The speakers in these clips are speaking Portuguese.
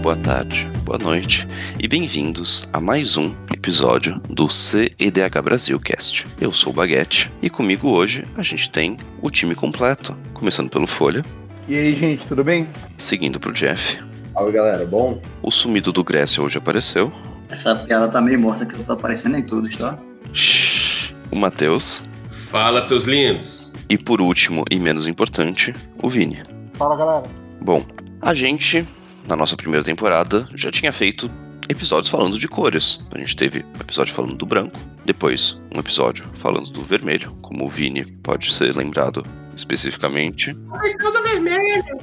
boa tarde, boa noite e bem-vindos a mais um episódio do CEDH Brasil Cast. Eu sou o Baguete e comigo hoje a gente tem o time completo, começando pelo Folha. E aí, gente, tudo bem? Seguindo pro Jeff. Salve, galera, bom? O sumido do Grécia hoje apareceu. Essa piada tá meio morta que eu tô aparecendo em tudo, tá? Shhh, o Matheus. Fala, seus lindos. E por último e menos importante, o Vini. Fala, galera. Bom, a gente, na nossa primeira temporada, já tinha feito episódios falando de cores. A gente teve um episódio falando do branco, depois um episódio falando do vermelho, como o Vini pode ser lembrado especificamente. Mas vermelho!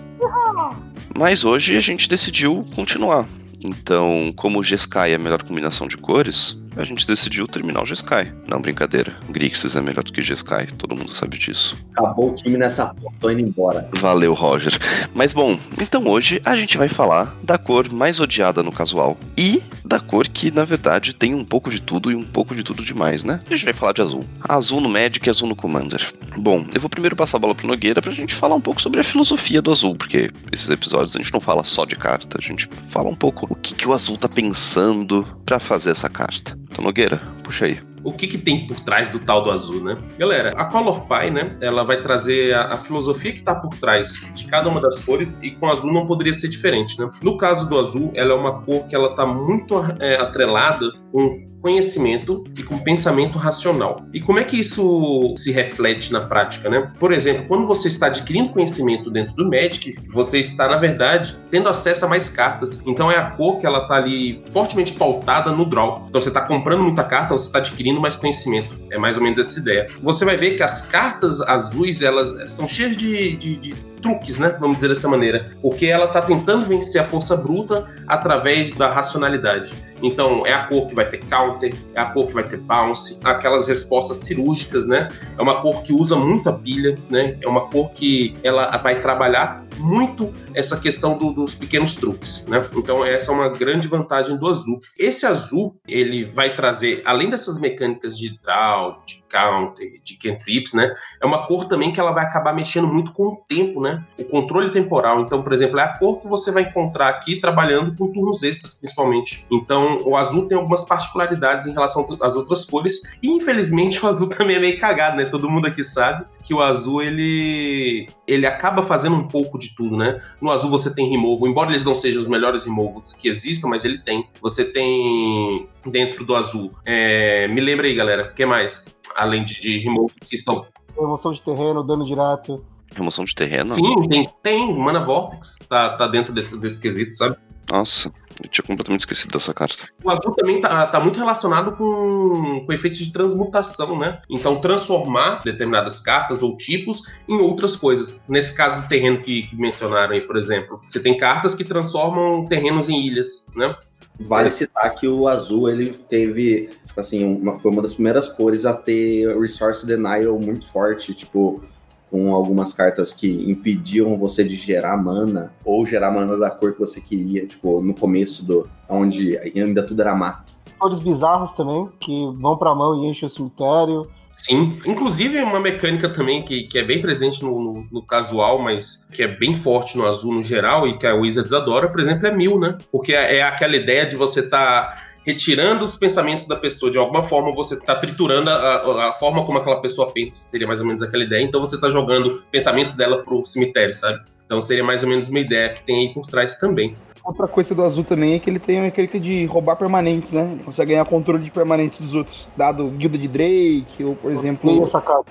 Mas hoje a gente decidiu continuar. Então, como o G-Sky é a melhor combinação de cores, a gente decidiu terminar o G-Sky. Não, brincadeira. Grixis é melhor do que G-Sky, todo mundo sabe disso. Acabou o time nessa porra, tô indo embora. Valeu, Roger. Mas bom, então hoje a gente vai falar da cor mais odiada no casual e da cor que, na verdade, tem um pouco de tudo e um pouco de tudo demais, né? A gente vai falar de azul. Azul no Magic e azul no Commander. Bom, eu vou primeiro passar a bola pro Nogueira pra gente falar um pouco sobre a filosofia do azul, porque esses episódios a gente não fala só de carta, a gente fala um pouco o que, que o azul tá pensando para fazer essa carta. Então, Nogueira, puxa aí. O que, que tem por trás do tal do azul, né? Galera, a Color Pie, né? Ela vai trazer a, a filosofia que está por trás de cada uma das cores e com azul não poderia ser diferente, né? No caso do azul, ela é uma cor que ela tá muito é, atrelada com conhecimento e com pensamento racional. E como é que isso se reflete na prática, né? Por exemplo, quando você está adquirindo conhecimento dentro do Magic, você está, na verdade, tendo acesso a mais cartas. Então é a cor que ela está ali fortemente pautada no draw. Então você está comprando muita carta, você está adquirindo mais conhecimento. É mais ou menos essa ideia. Você vai ver que as cartas azuis, elas são cheias de, de, de truques, né? Vamos dizer dessa maneira. Porque ela está tentando vencer a força bruta através da racionalidade. Então, é a cor que vai ter counter, é a cor que vai ter bounce, aquelas respostas cirúrgicas, né? É uma cor que usa muita pilha, né? É uma cor que ela vai trabalhar muito essa questão do, dos pequenos truques, né? Então essa é uma grande vantagem do azul. Esse azul ele vai trazer, além dessas mecânicas de draw, de counter, de cantrips, né? É uma cor também que ela vai acabar mexendo muito com o tempo, né? O controle temporal. Então, por exemplo, é a cor que você vai encontrar aqui trabalhando com turnos extras, principalmente. Então, o azul tem algumas particularidades em relação às outras cores. E infelizmente o azul também é meio cagado, né? Todo mundo aqui sabe que o azul ele ele acaba fazendo um pouco de tudo, né? No azul você tem removal, embora eles não sejam os melhores removals que existam, mas ele tem. Você tem dentro do azul. É, me lembra aí, galera, o que mais? Além de, de removals que estão. Remoção de terreno, dano direto. Remoção de terreno? Sim, tem, tem. Mana Vortex tá, tá dentro desse, desse quesito, sabe? Nossa, eu tinha completamente esquecido dessa carta. O azul também tá, tá muito relacionado com, com efeitos de transmutação, né? Então, transformar determinadas cartas ou tipos em outras coisas. Nesse caso do terreno que, que mencionaram aí, por exemplo, você tem cartas que transformam terrenos em ilhas, né? Vale citar que o azul ele teve, tipo assim, uma, foi uma das primeiras cores a ter resource denial muito forte, tipo, com algumas cartas que impediam você de gerar mana ou gerar mana da cor que você queria, tipo, no começo do onde ainda tudo era mato. Cores bizarros também, que vão pra mão e enchem o cemitério. Sim, inclusive uma mecânica também que, que é bem presente no, no, no, casual, mas que é bem forte no azul no geral e que a Wizards adora, por exemplo, é mil, né? Porque é, é aquela ideia de você estar tá retirando os pensamentos da pessoa. De alguma forma você está triturando a, a, forma como aquela pessoa pensa. Seria mais ou menos aquela ideia. Então você está jogando pensamentos dela pro cemitério, sabe? Então seria mais ou menos uma ideia que tem aí por trás também. Outra coisa do azul também é que ele tem uma mecânica de roubar permanentes, né? Ele consegue ganhar controle de permanentes dos outros, dado guilda de Drake, ou por exemplo,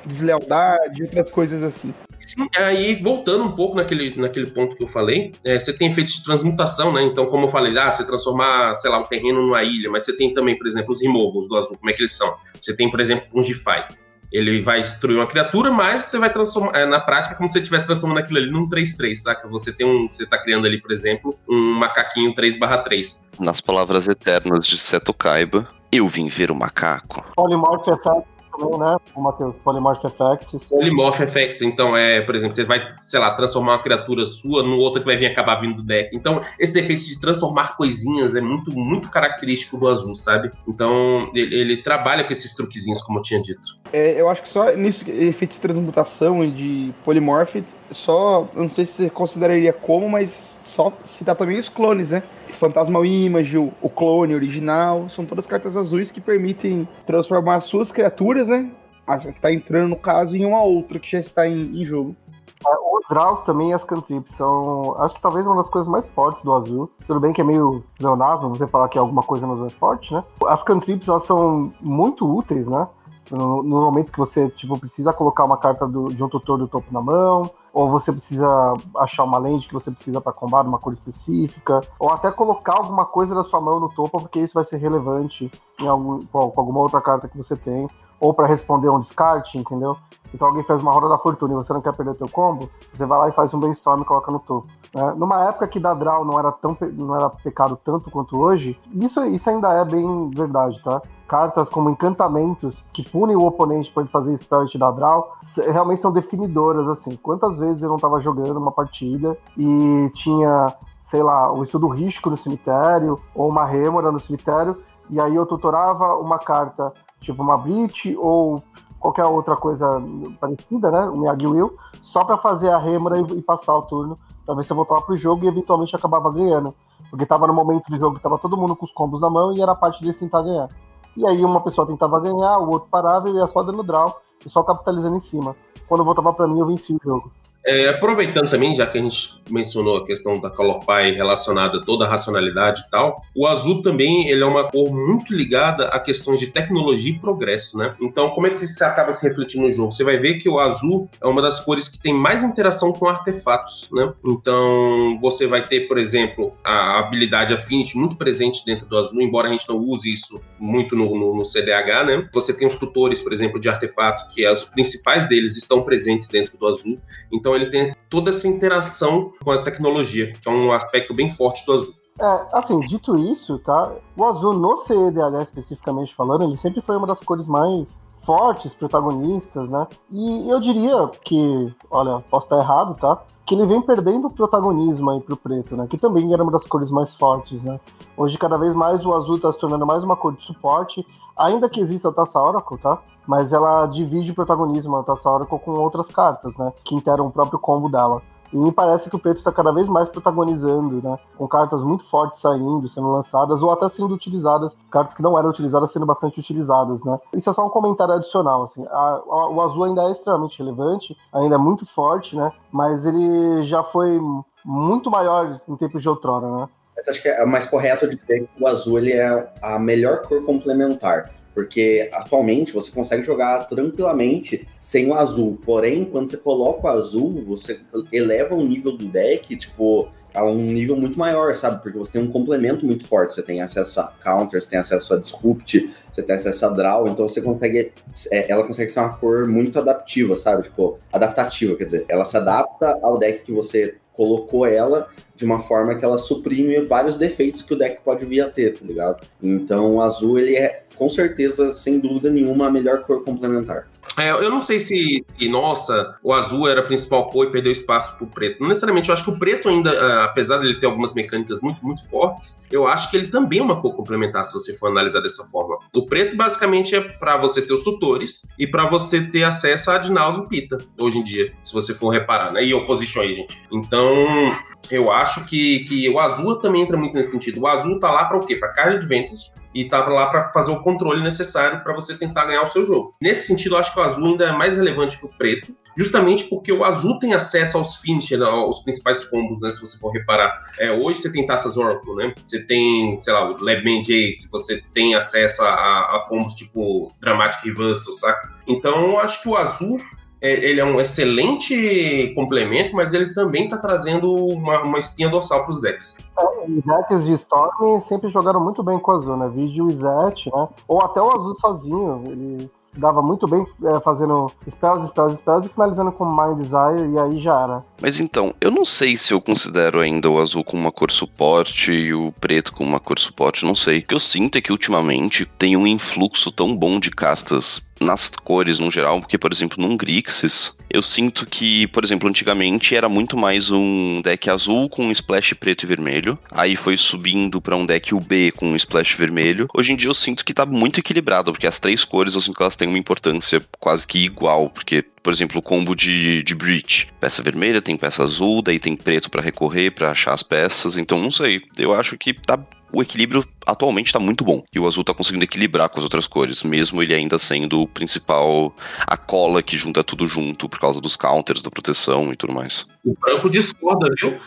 deslealdade, outras coisas assim. Sim, aí voltando um pouco naquele, naquele ponto que eu falei, é, você tem efeitos de transmutação, né? Então, como eu falei, ah, você transformar, sei lá, um terreno numa ilha, mas você tem também, por exemplo, os removals do azul, como é que eles são? Você tem, por exemplo, um Gify. Ele vai destruir uma criatura, mas você vai transformar. É, na prática, como se você estivesse transformando aquilo ali num 3-3, saca? Você tem um. Você tá criando ali, por exemplo, um macaquinho 3/3. Nas palavras eternas de Seto Kaiba, eu vim ver o macaco. Polymorph Effect também, né, o Matheus? Polymorph Effects. Polymorph Effects, então é, por exemplo, você vai, sei lá, transformar uma criatura sua no outra que vai vir acabar vindo do deck. Então, esse efeito de transformar coisinhas é muito, muito característico do azul, sabe? Então, ele, ele trabalha com esses truquezinhos, como eu tinha dito. É, eu acho que só nisso, efeito de transmutação e de polymorph, só, eu não sei se você consideraria como, mas só citar também os clones, né? Fantasmal Image, o, clone original, são todas cartas azuis que permitem transformar suas criaturas, né? A que tá entrando no caso, em uma outra que já está em, em jogo. Os draws também e as cantrips são, acho que talvez uma das coisas mais fortes do azul. Tudo bem que é meio leonasmo você falar que alguma coisa não é forte, né? As cantrips, elas são muito úteis, né? No, no momento que você, tipo, precisa colocar uma carta do, de um tutor do topo na mão, ou você precisa achar uma lente que você precisa para combate uma cor específica, ou até colocar alguma coisa da sua mão no topo, porque isso vai ser relevante em algum, com alguma outra carta que você tem, ou para responder um descarte, entendeu? Então alguém fez uma roda da fortuna e você não quer perder teu combo, você vai lá e faz um brainstorm e coloca no topo. Né? Numa época que da draw não era tão não era pecado tanto quanto hoje, isso, isso ainda é bem verdade, tá? cartas como encantamentos que punem o oponente para ele fazer spell e te dar draw, realmente são definidoras, assim. Quantas vezes eu não estava jogando uma partida e tinha, sei lá, o estudo risco no cemitério ou uma rêmora no cemitério, e aí eu tutorava uma carta, tipo uma Breach ou qualquer outra coisa parecida, né? O Miyagi Will, só para fazer a rêmora e, e, passar o turno, para ver se eu voltava pro jogo e eventualmente acabava ganhando. Porque tava no momento do jogo que tava todo mundo com os combos na mão e era a parte deles tentar ganhar. E aí uma pessoa tentava ganhar, o outro parava e ia só dando draw e só capitalizando em cima. Quando voltava para mim, eu venci o jogo. É, aproveitando também, já que a gente mencionou a questão da Color Pie relacionada a toda a racionalidade e tal, o azul também ele é uma cor muito ligada a questões de tecnologia e progresso, né? Então, como é que isso acaba se refletindo no jogo? Você vai ver que o azul é uma das cores que tem mais interação com artefatos, né? Então, você vai ter, por exemplo, a habilidade Affinity muito presente dentro do azul, embora a gente não use isso muito no, no, no CDH, né? Você tem os tutores, por exemplo, de artefato, que os principais deles estão presentes dentro do azul. Então, ele tem toda essa interação com a tecnologia, que é um aspecto bem forte do azul. É, assim, dito isso, tá? O azul no CEDH especificamente falando, ele sempre foi uma das cores mais fortes, protagonistas, né? E eu diria que, olha, posso estar errado, tá? Que ele vem perdendo protagonismo aí pro preto, né? Que também era uma das cores mais fortes, né? Hoje, cada vez mais, o azul tá se tornando mais uma cor de suporte, ainda que exista a taça Oracle, tá? Mas ela divide o protagonismo, a taça Oracle, com outras cartas, né? Que interam o próprio combo dela. E me parece que o preto está cada vez mais protagonizando, né? Com cartas muito fortes saindo, sendo lançadas, ou até sendo utilizadas, cartas que não eram utilizadas sendo bastante utilizadas, né? Isso é só um comentário adicional, assim. A, a, o azul ainda é extremamente relevante, ainda é muito forte, né? Mas ele já foi muito maior em tempos de outrora, né? Mas acho que é mais correto dizer que o azul ele é a melhor cor complementar porque atualmente você consegue jogar tranquilamente sem o azul. Porém, quando você coloca o azul, você eleva o nível do deck, tipo, a um nível muito maior, sabe? Porque você tem um complemento muito forte. Você tem acesso a counters, você tem acesso a disrupt, você tem acesso a draw, então você consegue. É, ela consegue ser uma cor muito adaptiva, sabe? Tipo, adaptativa, quer dizer, ela se adapta ao deck que você colocou ela de uma forma que ela suprime vários defeitos que o deck pode vir a ter, tá ligado? Então o azul, ele é, com certeza, sem dúvida nenhuma, a melhor cor complementar. É, eu não sei se, se, nossa, o azul era a principal cor e perdeu espaço pro preto. Não necessariamente, eu acho que o preto ainda, é, apesar dele ter algumas mecânicas muito, muito fortes, eu acho que ele também é uma cor complementar, se você for analisar dessa forma. O preto, basicamente, é para você ter os tutores e para você ter acesso a Adnaus Pita, hoje em dia, se você for reparar, né? E oposições, gente. Então, eu acho que, que o azul também entra muito nesse sentido. O azul tá lá para o quê? Para carga de ventos e tá lá para fazer o controle necessário para você tentar ganhar o seu jogo. Nesse sentido, eu acho que o azul ainda é mais relevante que o preto, justamente porque o azul tem acesso aos finishes, né, aos principais combos, né? Se você for reparar. É, hoje você tem taças Oracle, né? Você tem, sei lá, o Labman Jace, você tem acesso a, a, a combos tipo Dramatic Reversal, saca? Então, eu acho que o azul ele é um excelente complemento, mas ele também está trazendo uma, uma espinha dorsal para os decks. É, os decks de Storm sempre jogaram muito bem com o azul, né? Vídeo Izete, né? Ou até o azul sozinho. Ele dava muito bem é, fazendo spells, spells, spells e finalizando com Mind Desire e aí já era. Mas então, eu não sei se eu considero ainda o azul com uma cor suporte e o preto com uma cor suporte, não sei. O que eu sinto é que ultimamente tem um influxo tão bom de cartas nas cores no geral, porque, por exemplo, num Grixis, eu sinto que, por exemplo, antigamente era muito mais um deck azul com um splash preto e vermelho, aí foi subindo para um deck UB com um splash vermelho. Hoje em dia eu sinto que tá muito equilibrado, porque as três cores eu sinto que elas têm uma importância quase que igual, porque por exemplo, o combo de, de Breach. Peça vermelha, tem peça azul, daí tem preto para recorrer, para achar as peças. Então, não sei. Eu acho que tá o equilíbrio atualmente está muito bom. E o azul está conseguindo equilibrar com as outras cores, mesmo ele ainda sendo o principal, a cola que junta tudo junto por causa dos counters, da proteção e tudo mais. O branco discorda, viu?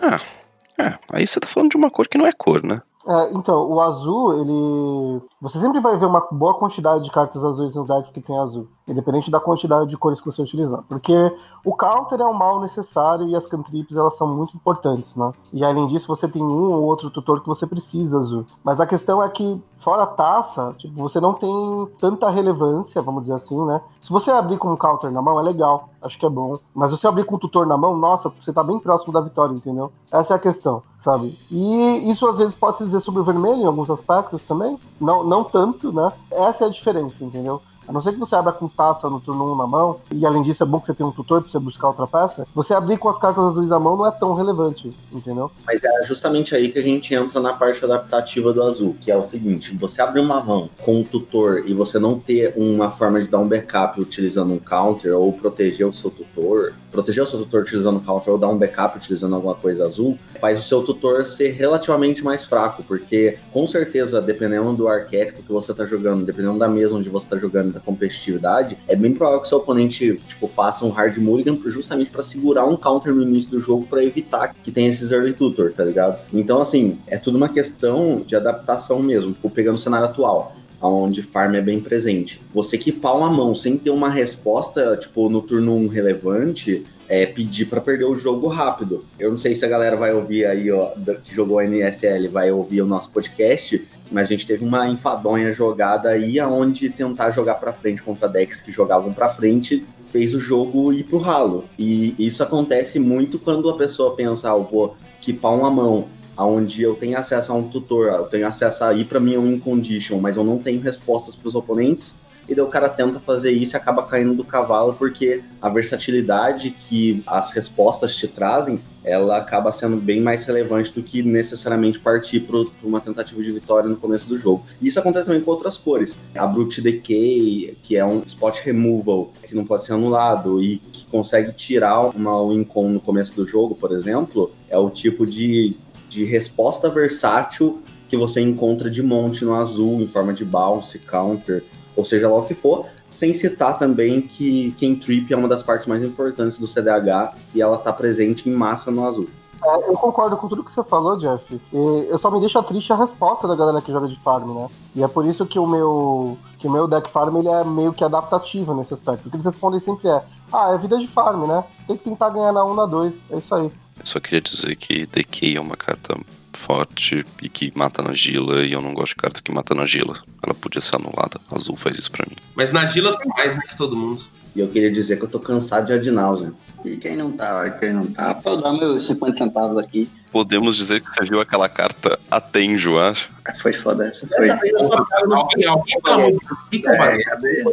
Ah, é. Aí você tá falando de uma cor que não é cor, né? É, então, o azul, ele. Você sempre vai ver uma boa quantidade de cartas azuis nos decks que tem azul independente da quantidade de cores que você utilizar. Porque o counter é um mal necessário e as cantrips elas são muito importantes, né? E além disso, você tem um ou outro tutor que você precisa, Azul. Mas a questão é que, fora a taça, tipo, você não tem tanta relevância, vamos dizer assim, né? Se você abrir com um counter na mão, é legal, acho que é bom. Mas você abrir com um tutor na mão, nossa, você tá bem próximo da vitória, entendeu? Essa é a questão, sabe? E isso às vezes pode se dizer sobre o vermelho em alguns aspectos também. Não, não tanto, né? Essa é a diferença, entendeu? A não ser que você abra com taça no turno 1 na mão, e além disso é bom que você tenha um tutor pra você buscar outra peça, você abrir com as cartas azuis na mão não é tão relevante, entendeu? Mas é justamente aí que a gente entra na parte adaptativa do azul, que é o seguinte: você abrir uma mão com um tutor e você não ter uma forma de dar um backup utilizando um counter ou proteger o seu tutor, proteger o seu tutor utilizando counter ou dar um backup utilizando alguma coisa azul, faz o seu tutor ser relativamente mais fraco, porque com certeza, dependendo do arquétipo que você tá jogando, dependendo da mesa onde você tá jogando, da competitividade, é bem provável que seu oponente, tipo, faça um hard mulligan justamente para segurar um counter no início do jogo para evitar que tenha esses early tutor, tá ligado? Então, assim, é tudo uma questão de adaptação mesmo, tipo, pegando o cenário atual onde farm é bem presente. Você equipar uma mão sem ter uma resposta, tipo, no turno 1 relevante, é pedir para perder o jogo rápido. Eu não sei se a galera vai ouvir aí, ó, que jogou NSL, vai ouvir o nosso podcast, mas a gente teve uma enfadonha jogada aí aonde tentar jogar para frente contra decks que jogavam para frente fez o jogo ir pro ralo. E isso acontece muito quando a pessoa pensa, ah, vou equipar uma mão onde eu tenho acesso a um tutor, eu tenho acesso a ir para mim um condition, mas eu não tenho respostas para os oponentes e daí o cara tenta fazer isso e acaba caindo do cavalo porque a versatilidade que as respostas te trazem, ela acaba sendo bem mais relevante do que necessariamente partir para uma tentativa de vitória no começo do jogo. Isso acontece também com outras cores. A Brute Decay, que é um spot removal que não pode ser anulado e que consegue tirar uma win-con no começo do jogo, por exemplo, é o tipo de, de resposta versátil que você encontra de monte no azul, em forma de bounce, counter, ou seja lá o que for, sem citar também que Ken Trip é uma das partes mais importantes do CDH e ela está presente em massa no azul. É, eu concordo com tudo que você falou, Jeff. E eu só me deixa triste a resposta da galera que joga de farm, né? E é por isso que o meu que o meu deck farm ele é meio que adaptativo nesse aspecto. O que eles respondem sempre é: ah, é vida de farm, né? Tem que tentar ganhar na 1 na 2. É isso aí. Eu só queria dizer que Decay é uma carta forte e que mata na Gila, e eu não gosto de carta que mata na Gila. Ela podia ser anulada. Azul faz isso pra mim. Mas na Gila tem mais, né, que todo mundo. E eu queria dizer que eu tô cansado de Adnausen. E quem não tá, quem não tá, pode dar meus 50 centavos aqui. Podemos dizer que você viu aquela carta Atenjo, acho. Foi foda essa. Foi. Essa alguém, alguém, alguém, fica, é, cadê?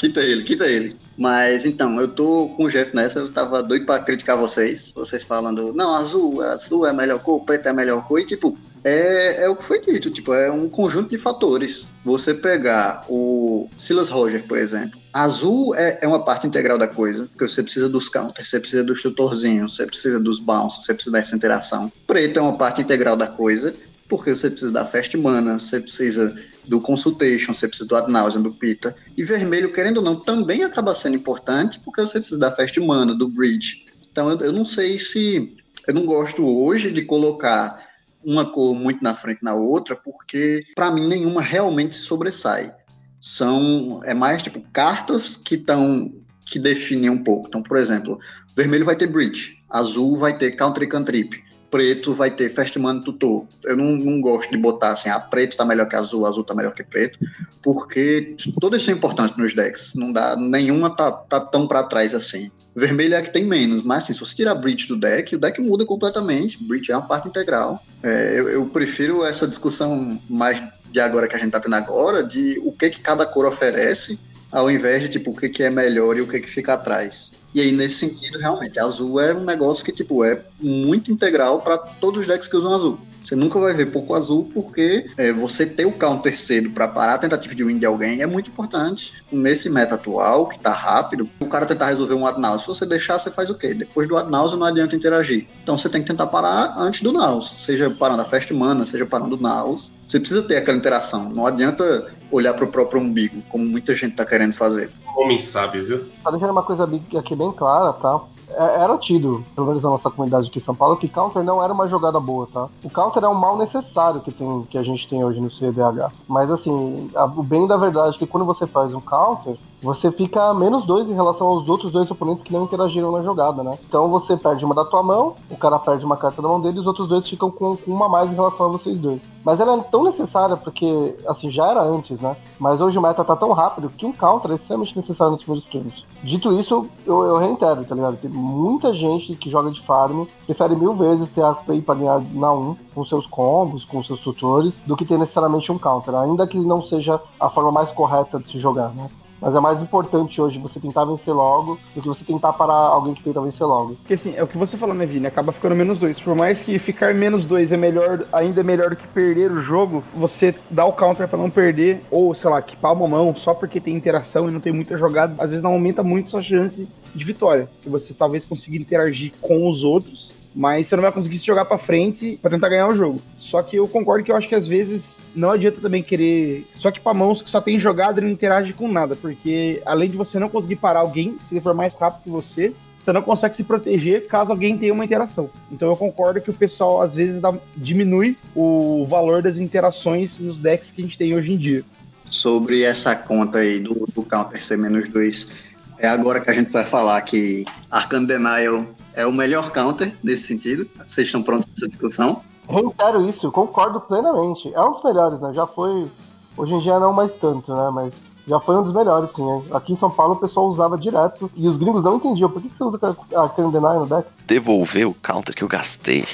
Quita ele, quita ele. Mas então, eu tô com o Jeff nessa, eu tava doido pra criticar vocês. Vocês falando, não, azul, azul é a melhor cor, preto é a melhor cor, e tipo, é, é o que foi dito, tipo, é um conjunto de fatores. Você pegar o Silas Roger, por exemplo, azul é, é uma parte integral da coisa, porque você precisa dos counters, você precisa dos tutorzinhos, você precisa dos bounces, você precisa dessa interação. Preto é uma parte integral da coisa, porque você precisa da fast mana, você precisa do consultation, você precisa do ad do pita. E vermelho, querendo ou não, também acaba sendo importante, porque você precisa da fast mana, do bridge. Então eu, eu não sei se eu não gosto hoje de colocar uma cor muito na frente na outra, porque para mim nenhuma realmente sobressai. São é mais tipo cartas que estão que definem um pouco. Então, por exemplo, vermelho vai ter bridge, azul vai ter country cantrip preto vai ter Fastman Tutor. Eu não, não gosto de botar assim, ah, preto tá melhor que azul, azul tá melhor que preto, porque todas são importantes nos decks. Não dá, nenhuma tá, tá tão para trás assim. Vermelho é que tem menos, mas assim, se você tirar Breach do deck, o deck muda completamente. Breach é uma parte integral. É, eu, eu prefiro essa discussão mais de agora que a gente tá tendo agora, de o que que cada cor oferece ao invés de tipo o que, que é melhor e o que, que fica atrás. E aí, nesse sentido, realmente, azul é um negócio que, tipo, é muito integral para todos os decks que usam azul. Você nunca vai ver pouco azul porque é, você ter o counter cedo para parar a tentativa de win de alguém é muito importante. Nesse meta atual, que tá rápido, o cara tentar resolver um ad Se você deixar, você faz o quê? Depois do ad não adianta interagir. Então você tem que tentar parar antes do naus. Seja parando a fast mana, seja parando o naus. Você precisa ter aquela interação. Não adianta olhar pro próprio umbigo, como muita gente tá querendo fazer. Homem sabe, viu? Tá deixando uma coisa aqui bem clara, tá? É, era tido, pelo menos na nossa comunidade aqui em São Paulo, que counter não era uma jogada boa, tá? O counter é um mal necessário que, tem, que a gente tem hoje no CDH. Mas assim, a, o bem da verdade é que quando você faz um counter, você fica menos dois em relação aos outros dois oponentes que não interagiram na jogada, né? Então você perde uma da tua mão, o cara perde uma carta da mão dele os outros dois ficam com, com uma mais em relação a vocês dois. Mas ela é tão necessária porque, assim, já era antes, né? Mas hoje o meta tá tão rápido que um counter é extremamente necessário nos primeiros turnos. Dito isso, eu, eu reitero, tá ligado? Tem muita gente que joga de farm prefere mil vezes ter a play pra ganhar na 1 com seus combos, com seus tutores, do que ter necessariamente um counter, ainda que não seja a forma mais correta de se jogar, né? Mas é mais importante hoje você tentar vencer logo do que você tentar parar alguém que tenta vencer logo. Porque assim, é o que você falou, né, Vini? Acaba ficando menos dois. Por mais que ficar menos dois é melhor, ainda é melhor do que perder o jogo, você dá o counter para não perder, ou sei lá, equipar uma mão só porque tem interação e não tem muita jogada, às vezes não aumenta muito sua chance de vitória. Que você talvez consiga interagir com os outros mas você não vai conseguir se jogar para frente para tentar ganhar o jogo. Só que eu concordo que eu acho que às vezes não adianta também querer só que para mãos que só tem jogada e não interage com nada, porque além de você não conseguir parar alguém, se ele for mais rápido que você, você não consegue se proteger caso alguém tenha uma interação. Então eu concordo que o pessoal às vezes dá, diminui o valor das interações nos decks que a gente tem hoje em dia. Sobre essa conta aí do, do Counter C-2, é agora que a gente vai falar que Arcane Denial é o melhor counter nesse sentido. Vocês estão prontos para essa discussão? Reitero isso, concordo plenamente. É um dos melhores, né? Já foi. Hoje em dia não mais tanto, né? Mas já foi um dos melhores, sim. Aqui em São Paulo o pessoal usava direto e os gringos não entendiam. Por que, você usa a Arcane Deny no deck? Devolver o counter que eu gastei.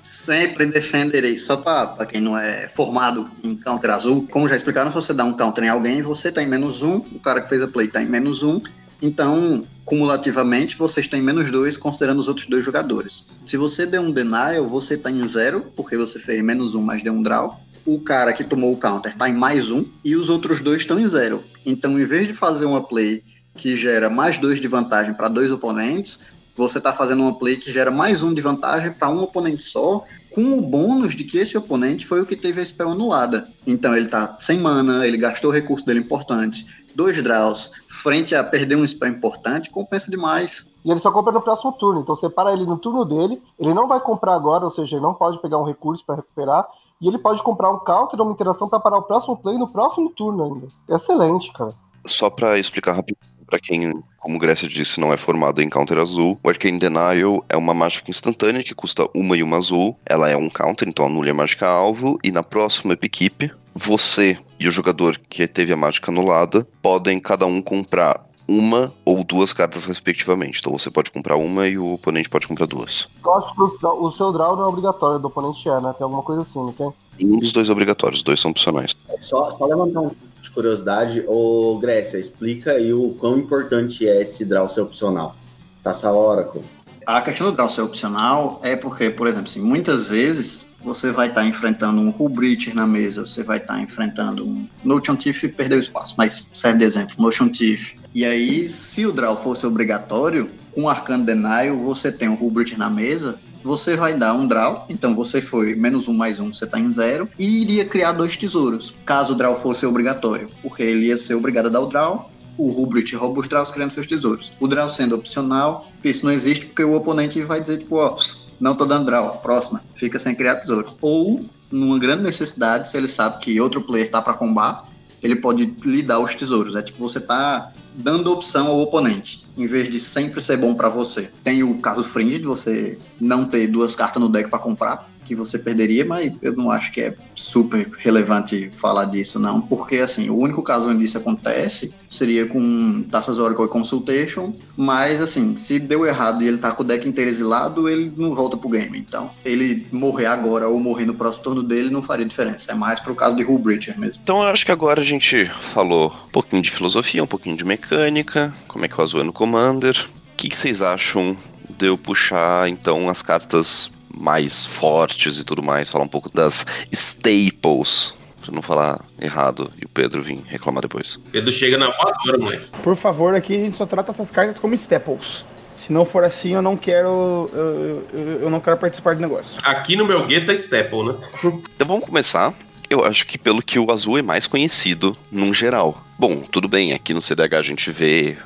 Sempre defenderei, só para quem não é formado em counter azul. Como já explicaram, se você dá um counter em alguém, você tá em menos um, o cara que fez a play tá em menos um, então, cumulativamente, vocês têm menos dois, considerando os outros dois jogadores. Se você der um denial, você está em zero, porque você fez menos um, mas deu um draw. O cara que tomou o counter está em mais um, e os outros dois estão em zero. Então, em vez de fazer uma play que gera mais dois de vantagem para dois oponentes, você está fazendo uma play que gera mais um de vantagem para um oponente só, com o bônus de que esse oponente foi o que teve a spell anulada. Então ele está sem mana, ele gastou o recurso dele importante, dois draws frente a perder um spell importante, compensa demais. E ele só compra no próximo turno, então você para ele no turno dele, ele não vai comprar agora, ou seja, ele não pode pegar um recurso para recuperar, e ele pode comprar um counter ou uma interação para parar o próximo play no próximo turno ainda. Excelente, cara. Só para explicar rapidinho para quem, como Grécia disse, não é formado em counter azul, o Arcane Denial é uma mágica instantânea que custa uma e uma azul. Ela é um counter, então anule a mágica alvo, e na próxima equipe, você e o jogador que teve a mágica anulada podem cada um comprar uma ou duas cartas respectivamente. Então você pode comprar uma e o oponente pode comprar duas. Eu acho que o seu draw não é obrigatório, do oponente é, né? Tem alguma coisa assim, não tem? Um dos dois obrigatórios, os dois são opcionais. É só, só levantar um de curiosidade. Ô, Grécia, explica aí o quão importante é esse draw ser opcional. Taça Oracle. A questão do draw ser opcional é porque, por exemplo, assim, muitas vezes você vai estar tá enfrentando um Hull na mesa, você vai estar tá enfrentando um Notion Thief perdeu espaço, mas serve de exemplo, Notion Thief. E aí, se o draw fosse obrigatório, com Arcane Denial você tem um Hull na mesa, você vai dar um draw, então você foi menos um mais um, você está em zero, e iria criar dois tesouros, caso o draw fosse obrigatório, porque ele ia ser obrigado a dar o draw, o Rubrit draws criando seus tesouros. O draw sendo opcional, isso não existe porque o oponente vai dizer, tipo, ó, não tô dando draw, próxima, fica sem criar tesouro. Ou, numa grande necessidade, se ele sabe que outro player tá para combar, ele pode lhe dar os tesouros. É tipo, você tá dando opção ao oponente, em vez de sempre ser bom para você. Tem o caso fringe de você não ter duas cartas no deck para comprar, que você perderia, mas eu não acho que é super relevante falar disso, não, porque assim, o único caso onde isso acontece seria com Taças Oracle e Consultation, mas assim, se deu errado e ele tá com o deck inteiro exilado, ele não volta pro game. Então, ele morrer agora ou morrer no próximo turno dele não faria diferença. É mais pro caso de Hull Breacher mesmo. Então, eu acho que agora a gente falou um pouquinho de filosofia, um pouquinho de mecânica, como é que o azul é no Commander. O que, que vocês acham de eu puxar, então, as cartas mais fortes e tudo mais, falar um pouco das staples, pra não falar errado e o Pedro vir reclamar depois. Pedro chega na voadora, moleque. Por favor, aqui a gente só trata essas cartas como staples. Se não for assim, eu não quero. Eu, eu, eu não quero participar do negócio. Aqui no meu gueto é staple, né? Então vamos começar. Eu acho que pelo que o azul é mais conhecido num geral. Bom, tudo bem, aqui no CDH a gente vê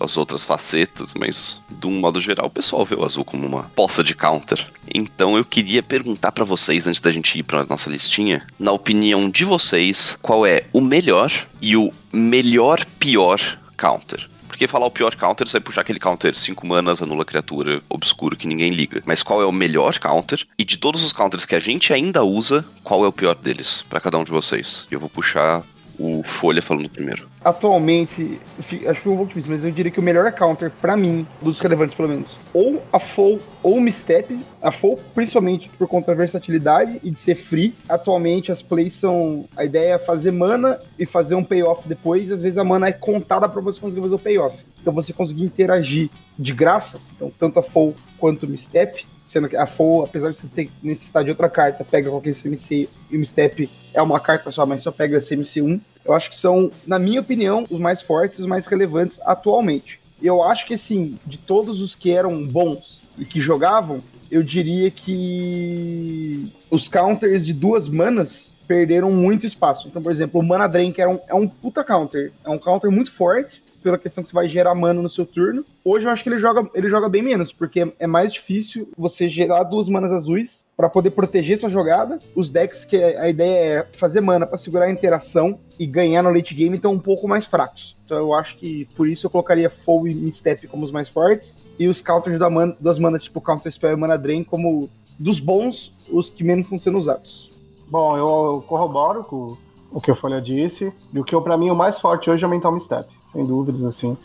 as outras facetas, mas de um modo geral o pessoal vê o azul como uma poça de counter. Então eu queria perguntar para vocês, antes da gente ir pra nossa listinha, na opinião de vocês, qual é o melhor e o melhor pior counter? Porque falar o pior counter, você vai puxar aquele counter 5 manas, anula criatura, obscuro que ninguém liga. Mas qual é o melhor counter? E de todos os counters que a gente ainda usa, qual é o pior deles? para cada um de vocês. Eu vou puxar o Folha falando primeiro. Atualmente, acho que um pouco difícil, mas eu diria que o melhor counter, para mim, dos relevantes pelo menos, ou a Full ou o Misstep. A Full, principalmente por conta da versatilidade e de ser free. Atualmente, as plays são. A ideia é fazer mana e fazer um payoff depois. E às vezes a mana é contada para você conseguir fazer o payoff. Então você conseguir interagir de graça, então tanto a Full quanto o Misstep, sendo que a apesar de você ter necessidade de outra carta, pega qualquer CMC e o Misstep é uma carta só, mas só pega CMC1. Eu acho que são, na minha opinião, os mais fortes, os mais relevantes atualmente. Eu acho que, assim, de todos os que eram bons e que jogavam, eu diria que os counters de duas manas perderam muito espaço. Então, por exemplo, o Mana Drain, que é um, é um puta counter, é um counter muito forte, pela questão que você vai gerar mana no seu turno. Hoje eu acho que ele joga, ele joga bem menos, porque é mais difícil você gerar duas manas azuis para poder proteger sua jogada. Os decks que a ideia é fazer mana para segurar a interação e ganhar no late game estão um pouco mais fracos. Então eu acho que por isso eu colocaria Foul e Misstep como os mais fortes e os counters da mana, das manas tipo Counter Spell e Mana Drain como dos bons, os que menos estão sendo usados. Bom, eu corroboro com o que o Folha disse. E o que para mim o mais forte hoje é o Mental Misstep sem dúvidas, assim.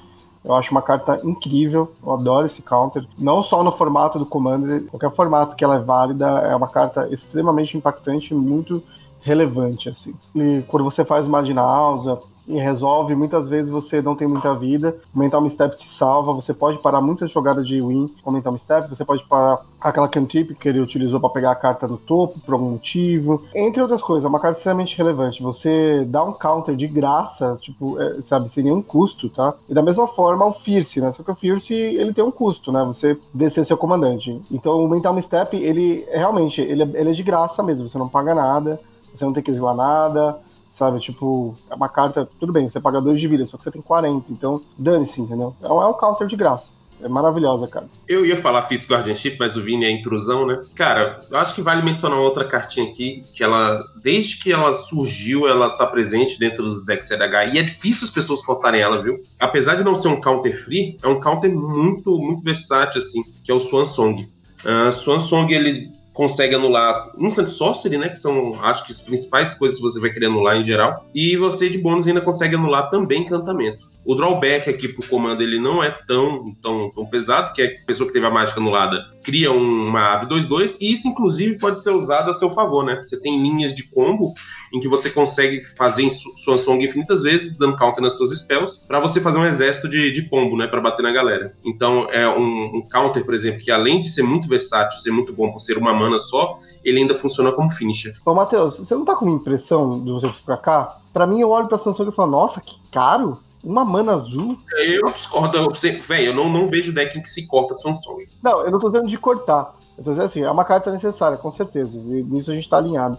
Eu acho uma carta incrível, eu adoro esse counter. Não só no formato do Commander, qualquer formato que ela é válida, é uma carta extremamente impactante, muito relevante, assim. E quando você faz uma Dinausa, e resolve. Muitas vezes você não tem muita vida. O Mental Misstep te salva. Você pode parar muitas jogadas de win com o Mental Misstep. Você pode parar aquela cantrip que ele utilizou para pegar a carta no topo por algum motivo. Entre outras coisas, é uma carta extremamente relevante. Você dá um counter de graça, tipo, é, sabe, sem nenhum custo, tá? E da mesma forma o Fierce, né? Só que o Fierce, ele tem um custo, né? Você descer seu comandante. Então o Mental Misstep, ele realmente, ele, é, ele é de graça mesmo. Você não paga nada. Você não tem que exilar nada sabe? Tipo, é uma carta, tudo bem, você paga dois de vida, só que você tem 40, então dane-se, entendeu? É um, é um counter de graça. É maravilhosa, cara. Eu ia falar Fist Guardianship, mas o Vini é intrusão, né? Cara, eu acho que vale mencionar outra cartinha aqui, que ela, desde que ela surgiu, ela tá presente dentro dos decks CDH, e é difícil as pessoas cortarem ela, viu? Apesar de não ser um counter free, é um counter muito, muito versátil, assim, que é o Swan Song. Uh, Swan Song, ele consegue anular Instant Sorcery, né? Que são, acho que, as principais coisas que você vai querer anular em geral. E você, de bônus, ainda consegue anular também encantamento. O drawback aqui pro comando ele não é tão, tão, tão pesado, que é a pessoa que teve a mágica anulada cria uma ave 2-2, e isso inclusive pode ser usado a seu favor, né? Você tem linhas de combo em que você consegue fazer sua song infinitas vezes, dando counter nas suas spells, para você fazer um exército de, de combo, né? Para bater na galera. Então é um, um, counter, por exemplo, que além de ser muito versátil, ser muito bom por ser uma mana só, ele ainda funciona como finisher. Ô, Matheus, você não tá com uma impressão de você pra cá? Pra mim, eu olho pra Samsung e falo, nossa, que caro! Uma mana azul. Eu discordo. Velho, eu não, não vejo deck em que se corta Samsung. Não, eu não tô dizendo de cortar. Eu tô dizendo assim, é uma carta necessária, com certeza. E nisso a gente tá alinhado.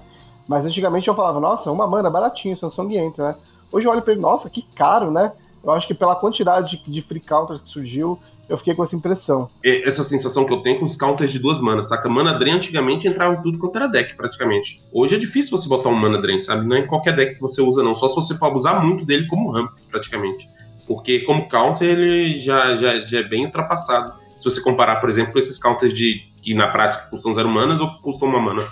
Mas antigamente eu falava, nossa, uma mana baratinho, Samsung entra, né? Hoje eu olho pra ele, nossa, que caro, né? Eu acho que pela quantidade de, de free counters que surgiu, eu fiquei com essa impressão. Essa sensação que eu tenho com os counters de duas manas, saca? Mana Drain antigamente entrava tudo quanto era deck, praticamente. Hoje é difícil você botar um Mana Drain, sabe? Não é em qualquer deck que você usa, não. Só se você for abusar muito dele como ramp, praticamente. Porque como counter ele já, já, já é bem ultrapassado. Se você comparar, por exemplo, com esses counters de que na prática custam zero manas ou custam uma mana.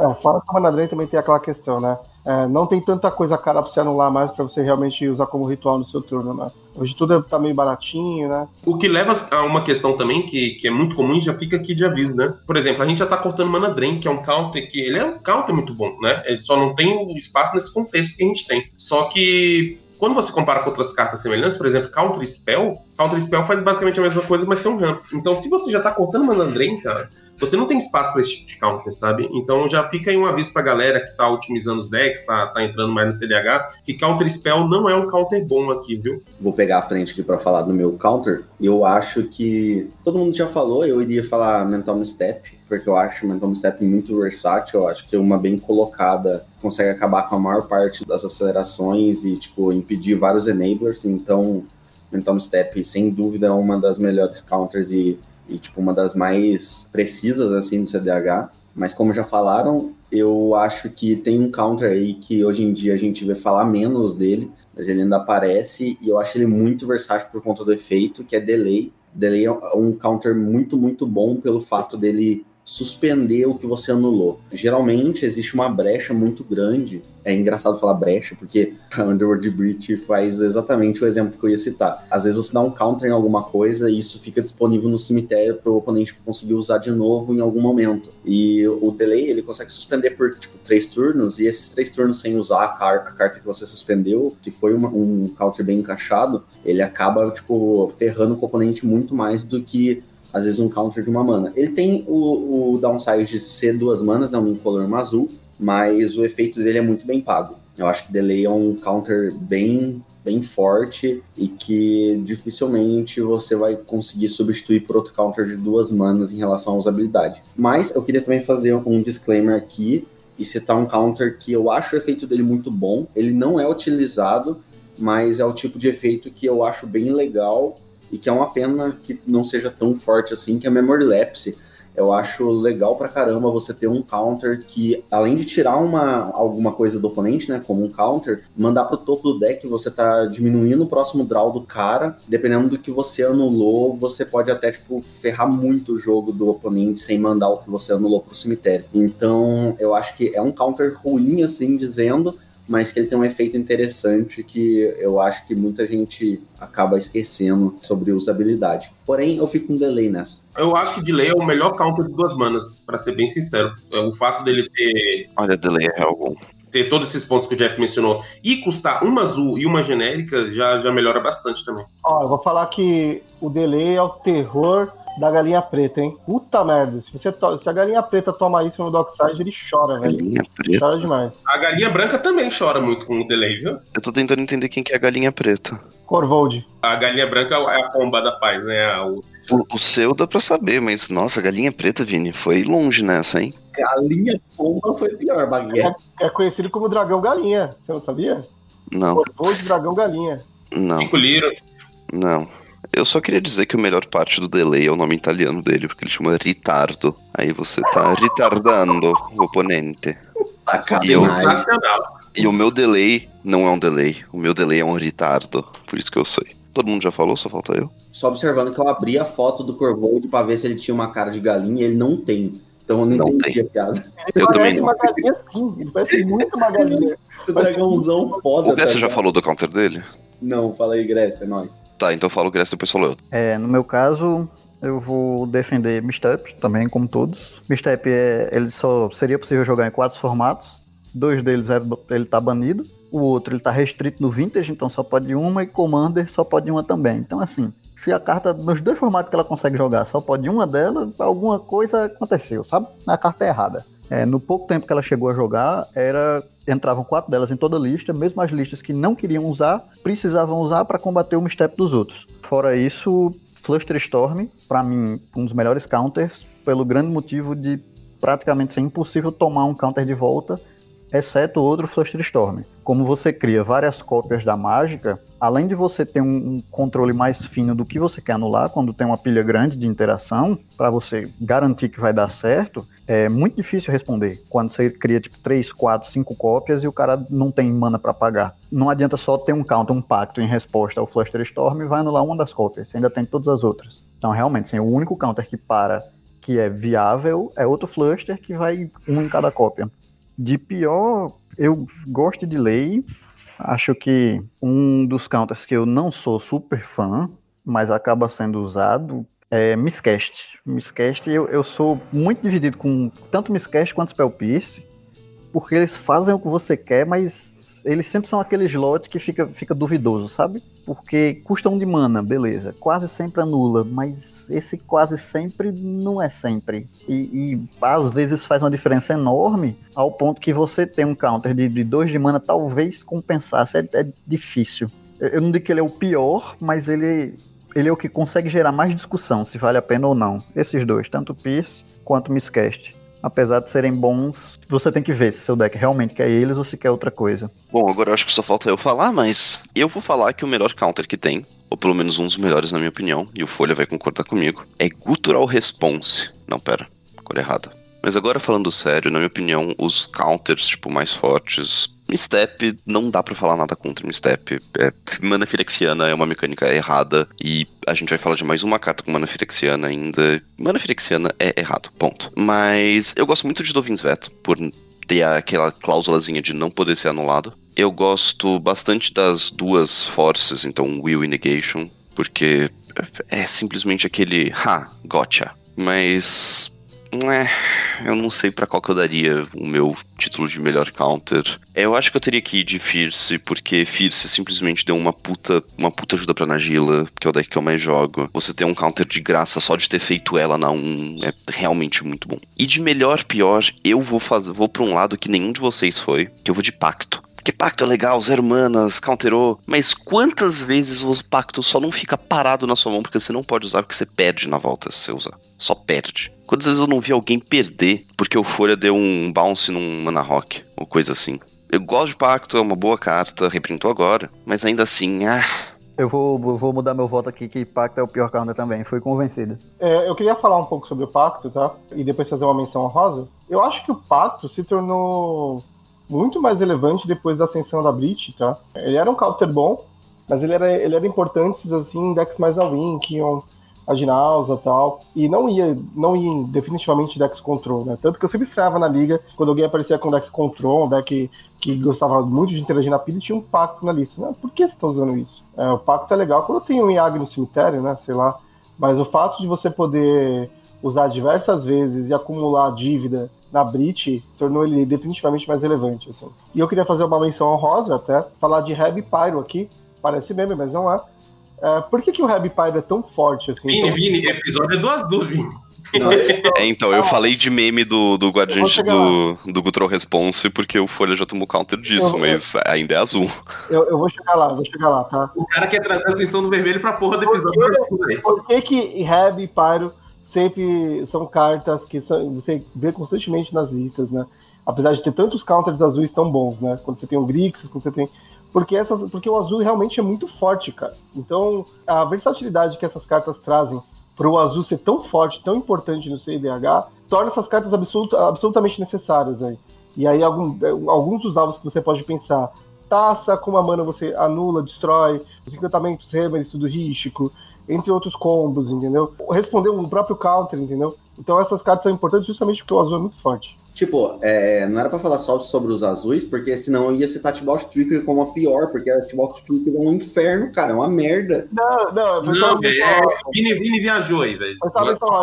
É, fora que o Mana Drain também tem aquela questão, né? É, não tem tanta coisa cara pra você anular mais pra você realmente usar como ritual no seu turno, né? Hoje tudo tá meio baratinho, né? O que leva a uma questão também que, que é muito comum e já fica aqui de aviso, né? Por exemplo, a gente já tá cortando Mana Drain, que é um counter que ele é um counter muito bom, né? Ele só não tem o espaço nesse contexto que a gente tem. Só que quando você compara com outras cartas semelhantes, por exemplo, Counter Spell, Counter Spell faz basicamente a mesma coisa, mas sem um ramp. Então, se você já tá cortando Mana Drain, cara, você não tem espaço para esse tipo de counter, sabe? Então já fica aí um aviso pra galera que tá otimizando os decks, tá, tá entrando mais no CDH, que Counter Spell não é um counter bom aqui, viu? Vou pegar a frente aqui para falar do meu counter. Eu acho que todo mundo já falou, eu iria falar Mental Step, porque eu acho Mental Step muito versátil, eu acho que uma bem colocada consegue acabar com a maior parte das acelerações e, tipo, impedir vários enablers, então Mental Step, sem dúvida, é uma das melhores counters e e tipo uma das mais precisas assim do CDH. Mas como já falaram, eu acho que tem um counter aí que hoje em dia a gente vê falar menos dele, mas ele ainda aparece e eu acho ele muito versátil por conta do efeito, que é delay. Delay é um counter muito, muito bom pelo fato dele suspender o que você anulou. Geralmente existe uma brecha muito grande. É engraçado falar brecha, porque a Underworld Breach faz exatamente o exemplo que eu ia citar. Às vezes você dá um counter em alguma coisa e isso fica disponível no cemitério para o oponente conseguir usar de novo em algum momento. E o delay ele consegue suspender por tipo três turnos e esses três turnos sem usar a, car a carta que você suspendeu, se foi uma, um counter bem encaixado, ele acaba tipo ferrando o oponente muito mais do que às vezes um counter de uma mana. Ele tem o, o downside de ser duas manas, né, um incolor e um azul, mas o efeito dele é muito bem pago. Eu acho que Delay é um counter bem, bem forte e que dificilmente você vai conseguir substituir por outro counter de duas manas em relação à usabilidade. Mas eu queria também fazer um disclaimer aqui e citar um counter que eu acho o efeito dele muito bom. Ele não é utilizado, mas é o tipo de efeito que eu acho bem legal e que é uma pena que não seja tão forte assim, que é Memory Lapse. Eu acho legal pra caramba você ter um counter que, além de tirar uma, alguma coisa do oponente, né, como um counter, mandar pro topo do deck, você tá diminuindo o próximo draw do cara. Dependendo do que você anulou, você pode até, tipo, ferrar muito o jogo do oponente sem mandar o que você anulou pro cemitério. Então, eu acho que é um counter ruim, assim, dizendo, mas que ele tem um efeito interessante que eu acho que muita gente acaba esquecendo sobre usabilidade. Porém, eu fico com um delay nessa. Eu acho que delay é o melhor counter de duas manas, para ser bem sincero. É, o fato dele ter. Olha, delay é algo ter todos esses pontos que o Jeff mencionou e custar uma azul e uma genérica já, já melhora bastante também. Ó, eu vou falar que o delay é o terror da galinha preta, hein? Puta merda. Se, você to... Se a galinha preta toma isso no Dockside, ele chora, velho. Galinha preta? Chora demais. A galinha branca também chora muito com o delay, viu? Eu tô tentando entender quem que é a galinha preta. Corvold. A galinha branca é a pomba da paz, né? O... o, o seu dá pra saber, mas nossa, a galinha preta, Vini, foi longe nessa, hein? Galinha pomba foi pior, Baguia. É, é conhecido como dragão galinha, você não sabia? Não. Corvold dragão galinha. Não. Cinco liro. Não. Eu só queria dizer que a melhor parte do delay é o nome italiano dele, porque ele chama ritardo. Aí você tá retardando o oponente. E, eu, e o meu delay não é um delay. O meu delay é um retardo. Por isso que eu sei. Todo mundo já falou, só falta eu. Só observando que eu abri a foto do Corvold pra ver se ele tinha uma cara de galinha e ele não tem. Então eu não, não entendi tem. a piada. Ele eu parece uma galinha sim, ele parece muito uma galinha. dragãozão foda. O Grécia tá já falou do counter dele? Não, fala aí, Grécia, é nóis. Tá, então eu falo Grécia depois falo eu. É, no meu caso, eu vou defender Mistep também, como todos. Mistep, é, ele só seria possível jogar em quatro formatos. Dois deles é, ele tá banido. O outro ele tá restrito no Vintage, então só pode uma. E Commander só pode uma também. Então, assim, se a carta, nos dois formatos que ela consegue jogar, só pode uma delas, alguma coisa aconteceu, sabe? A carta é errada. É, no pouco tempo que ela chegou a jogar, era entravam quatro delas em toda a lista, mesmo as listas que não queriam usar, precisavam usar para combater o misstep dos outros. Fora isso, Fluster Storm, para mim, um dos melhores counters, pelo grande motivo de praticamente ser impossível tomar um counter de volta, exceto outro Fluster Storm. Como você cria várias cópias da mágica, além de você ter um, controle mais fino do que você quer anular, quando tem uma pilha grande de interação, para você garantir que vai dar certo, é muito difícil responder quando você cria tipo 3, 4, 5 cópias e o cara não tem mana para pagar. Não adianta só ter um counter, um pacto em resposta ao Fluster Storm e vai anular uma das cópias, você ainda tem todas as outras. Então, realmente, sim, o único counter que para que é viável, é outro fluster que vai um em cada cópia. De pior, eu gosto de lei. Acho que um dos counters que eu não sou super fã, mas acaba sendo usado, é Miscast. Miscast, eu, eu sou muito dividido com tanto Miscast quanto Spell Pierce, porque eles fazem o que você quer, mas eles sempre são aquele slot que fica, fica duvidoso, sabe? Porque custa um de mana, beleza. Quase sempre anula, mas esse quase sempre não é sempre. E, e às vezes faz uma diferença enorme ao ponto que você tem um counter de, de dois de mana talvez compensasse. É, é difícil. Eu não digo que ele é o pior, mas ele, ele é o que consegue gerar mais discussão se vale a pena ou não. Esses dois, tanto Pierce quanto Miscast apesar de serem bons, você tem que ver se seu deck realmente quer eles ou se quer outra coisa. Bom, agora eu acho que só falta eu falar, mas eu vou falar que o melhor counter que tem, ou pelo menos um dos melhores na minha opinião, e o Folha vai concordar comigo, é Gutural Response. Não, pera, cor errada. Mas agora falando sério, na minha opinião, os counters, tipo, mais fortes. Mistep, não dá para falar nada contra Mistep. É, mana Firexiana é uma mecânica errada. E a gente vai falar de mais uma carta com Mana Firexiana ainda. Mana Firexiana é errado, ponto. Mas eu gosto muito de Dovin's Veto, por ter aquela cláusulazinha de não poder ser anulado. Eu gosto bastante das duas forces, então Will e Negation, porque é simplesmente aquele ha, gotcha. Mas é, eu não sei para qual que eu daria o meu título de melhor counter. Eu acho que eu teria que ir de Fierce, porque Fierce simplesmente deu uma puta, uma puta ajuda pra Nagila, que é o deck que eu mais jogo. Você ter um counter de graça só de ter feito ela na 1 é realmente muito bom. E de melhor pior, eu vou fazer, vou pra um lado que nenhum de vocês foi, que eu vou de Pacto. Porque pacto é legal, zero manas, counterou. Mas quantas vezes o pacto só não fica parado na sua mão porque você não pode usar, porque você perde na volta se você usar. Só perde. Quantas vezes eu não vi alguém perder porque o Folha deu um bounce num mana rock, ou coisa assim. Eu gosto de pacto, é uma boa carta, reprintou agora. Mas ainda assim, ah, eu vou, vou mudar meu voto aqui, que Pacto é o pior counter também. Fui convencido. É, eu queria falar um pouco sobre o Pacto, tá? E depois fazer uma menção honrosa. Eu acho que o Pacto se tornou muito mais relevante depois da ascensão da Breach, tá? Ele era um counter bom, mas ele era, ele era importante, assim, em decks mais all-in, que iam a Ginausa e tal, e não ia, não ia em definitivamente decks control, né? Tanto que eu sempre estranhava na liga, quando alguém aparecia com deck control, um deck que gostava muito de interagir na pilha, tinha um pacto na lista. Né? Por que você tá usando isso? É, o pacto é legal quando tem um Yag no cemitério, né? Sei lá. Mas o fato de você poder usar diversas vezes e acumular dívida na Brit tornou ele definitivamente mais relevante. Assim. E eu queria fazer uma menção honrosa até, falar de Reb Pyro aqui. Parece meme, mas não é. É por que, que o Reb Pyro é tão forte assim? Vini, tão... Vini, episódio é duas dúvidas. É, então, eu falei de meme do, do Guardiante do, do Gutrol Response, porque o Folha já tomou counter disso, eu, mas eu, ainda é azul. Eu, eu, vou chegar lá, vou chegar lá, tá? O cara quer trazer a ascensão do vermelho pra porra do episódio. Por que, por que, que Reb e Pyro sempre são cartas que são, você vê constantemente nas listas, né? Apesar de ter tantos counters azuis tão bons, né? Quando você tem o Grixis, quando você tem. Porque, essas, porque o azul realmente é muito forte, cara. Então, a versatilidade que essas cartas trazem para o azul ser tão forte, tão importante no CIDH, torna essas cartas absolut, absolutamente necessárias aí. E aí, algum, alguns dos alvos que você pode pensar, taça com uma mana você anula, destrói, os encantamentos rema, do rístico, entre outros combos, entendeu? Responder um próprio counter, entendeu? Então essas cartas são importantes justamente porque o azul é muito forte. Tipo, é, não era pra falar só sobre os azuis, porque senão eu ia citar Tibalt Trigger como a pior, porque a Tibalt Trigger é um inferno, cara, é uma merda. Não, não, foi só não, é, Vini, Vini viajou aí, velho.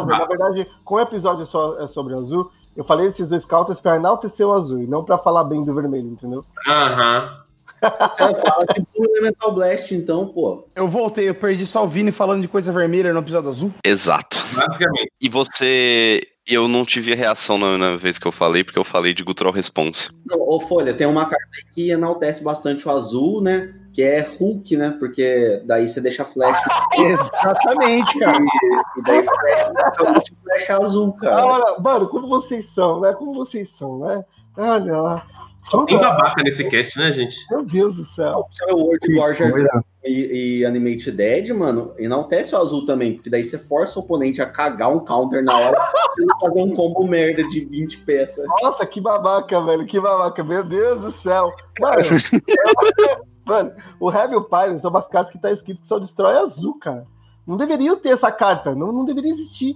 Na verdade, como o episódio só, é sobre azul, eu falei esses dois counters pra enaltecer o azul, e não pra falar bem do vermelho, entendeu? Aham. Você fala tipo Elemental Blast, então, pô. Eu voltei, eu perdi só o Vini falando de coisa vermelha no episódio azul. Exato. Basicamente. E você. Eu não tive reação na, na, vez que eu falei, porque eu falei de Gutrol Response. Não, ô Folha, tem uma carta que enaltece bastante o azul, né? Que é Hulk, né? Porque daí você deixa flash. Exatamente, cara. E, e daí flash, flash azul, cara. Ah, mano, como vocês são, né? Como vocês são, né? Olha lá. Só tem babaca nesse cast, né, gente? Meu Deus do céu. O World Warrior e, e Animate Dead, mano, enaltece o azul também, porque daí você força o oponente a cagar um counter na hora você não fazer um combo merda de 20 peças. Nossa, que babaca, velho, que babaca. Meu Deus do céu. Mano, mano o Heavy e o Pyre são umas cartas que tá escrito que só destrói azul, cara. Não deveriam ter essa carta, não, não deveria existir.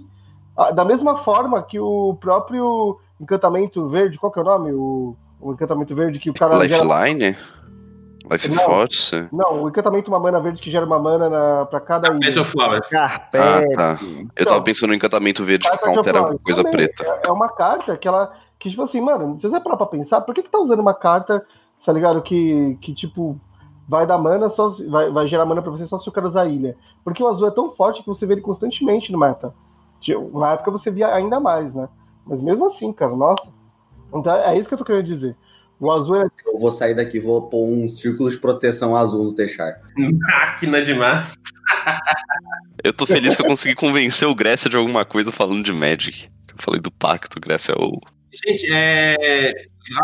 Ah, da mesma forma que o próprio encantamento verde, qual que é o nome? O, o encantamento verde que o cara. Lifeline? Gera... Life não, Force? Não, o encantamento uma mana verde que gera uma mana na, pra cada. Carpet of Flowers. Carpete. Ah, tá. Eu então, tava pensando no encantamento verde que countera alguma coisa também. preta. É, é, uma carta que ela. Que, tipo assim, mano, se você parar pra pensar, por que, que tá usando uma carta, tá ligado? Que, que tipo, vai dar mana, só, vai, vai gerar mana pra você só se o cara usar ilha. Porque o azul é tão forte que você vê ele constantemente no meta. Na época você via ainda mais, né? Mas mesmo assim, cara, nossa. Então é isso que eu tô querendo dizer. O azul é. Eu vou sair daqui vou pôr um círculo de proteção azul no Techar. Máquina demais. eu tô feliz que eu consegui convencer o Grécia de alguma coisa falando de Magic. Eu falei do pacto, Grécia ou. Gente, é...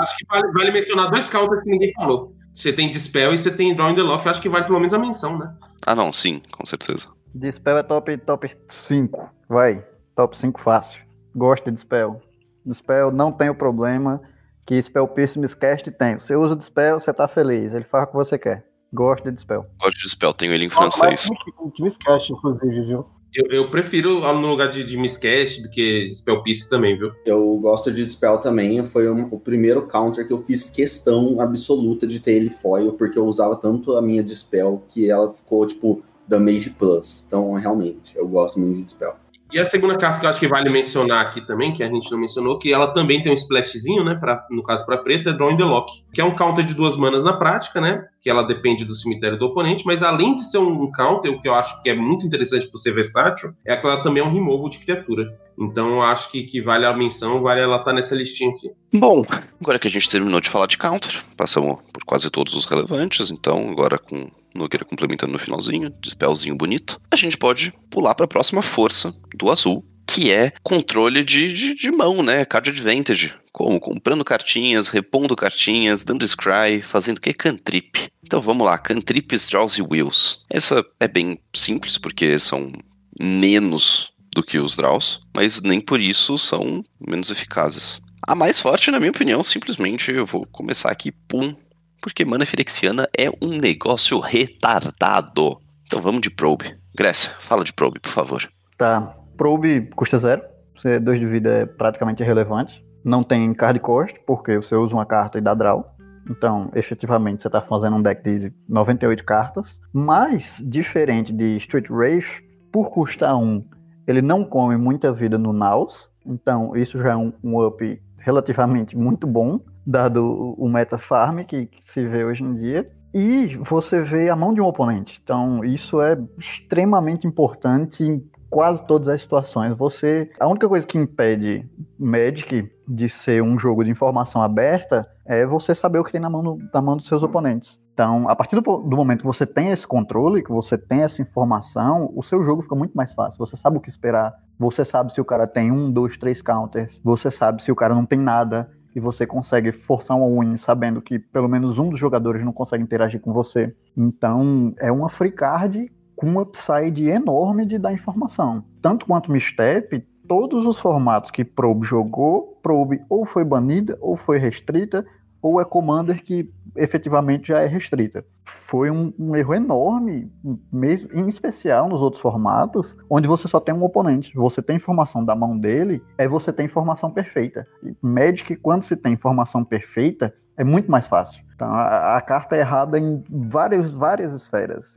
acho que vale, vale, mencionar dois counters que ninguém falou. Você tem Dispel e você tem Draw in the Lock. Acho que vale pelo menos a menção, né? Ah, não, sim, com certeza. Dispel é top, top 5. Vai. Top 5 fácil. Gosto de Dispel. Dispel não tem o problema que Spell Pierce Miscast tem. Você usa o Dispel, você tá feliz. Ele faz o que você quer. Gosto de Dispel. Gosto de Dispel, tenho ele em francês. Ah, que Miscast, inclusive, viu? Eu, eu, prefiro no lugar de, de Miscast do que Spell Pierce também, viu? Eu gosto de Dispel também. Foi um, o primeiro counter que eu fiz questão absoluta de ter ele foil, porque eu usava tanto a minha Dispel que ela ficou, tipo, Damage Plus. Então, realmente, eu gosto muito de Dispel. E a segunda carta que eu acho que vale mencionar aqui também, que a gente não mencionou, que ela também tem um splashzinho, né? Pra, no caso para preta, é Draw in the Lock, que é um counter de duas manas na prática, né? Que ela depende do cemitério do oponente, mas além de ser um counter, o que eu acho que é muito interessante por ser versátil, é que ela também é um removal de criatura. Então eu acho que, que vale a menção, vale ela estar tá nessa listinha aqui. Bom, agora que a gente terminou de falar de counter, passamos por quase todos os relevantes, então agora com Nogueira complementando no finalzinho, dispelzinho bonito, a gente pode pular para a próxima força do azul, que é controle de, de, de, mão, né? Card Advantage. Como? Comprando cartinhas, repondo cartinhas, dando scry, fazendo o que? Cantrip. Então vamos lá, Cantrips, Draws e Wheels. Essa é bem simples, porque são menos do que os Draws, mas nem por isso são menos eficazes. A mais forte, na minha opinião, simplesmente eu vou começar aqui, pum, porque mana firexiana é um negócio retardado. Então vamos de probe. Grécia, fala de probe, por favor. Tá. Probe custa zero. Você, dois de vida é praticamente irrelevante. Não tem card cost, porque você usa uma carta e dá draw. Então, efetivamente, você está fazendo um deck de 98 cartas. Mas, diferente de Street Wraith, por custar um, ele não come muita vida no Naus. Então, isso já é um, um up relativamente muito bom dado o meta farm que, se vê hoje em dia. E você vê a mão de um oponente. Então, isso é extremamente importante em quase todas as situações. Você, a única coisa que impede Magic de ser um jogo de informação aberta é você saber o que tem na mão, na mão dos seus oponentes. Então, a partir do, do, momento que você tem esse controle, que você tem essa informação, o seu jogo fica muito mais fácil. Você sabe o que esperar. Você sabe se o cara tem um, dois, três counters. Você sabe se o cara não tem nada e você consegue forçar um win sabendo que pelo menos um dos jogadores não consegue interagir com você. Então, é uma free card com um upside enorme de dar informação. Tanto quanto Mistep, todos os formatos que Probe jogou, Probe ou foi banida ou foi restrita, ou é Commander que efetivamente já é restrita. Foi um, um, erro enorme, mesmo, em especial nos outros formatos, onde você só tem um oponente. Você tem informação da mão dele, é você tem informação perfeita. E Magic, quando se tem informação perfeita, é muito mais fácil. Então, a, a, carta é errada em várias, várias esferas.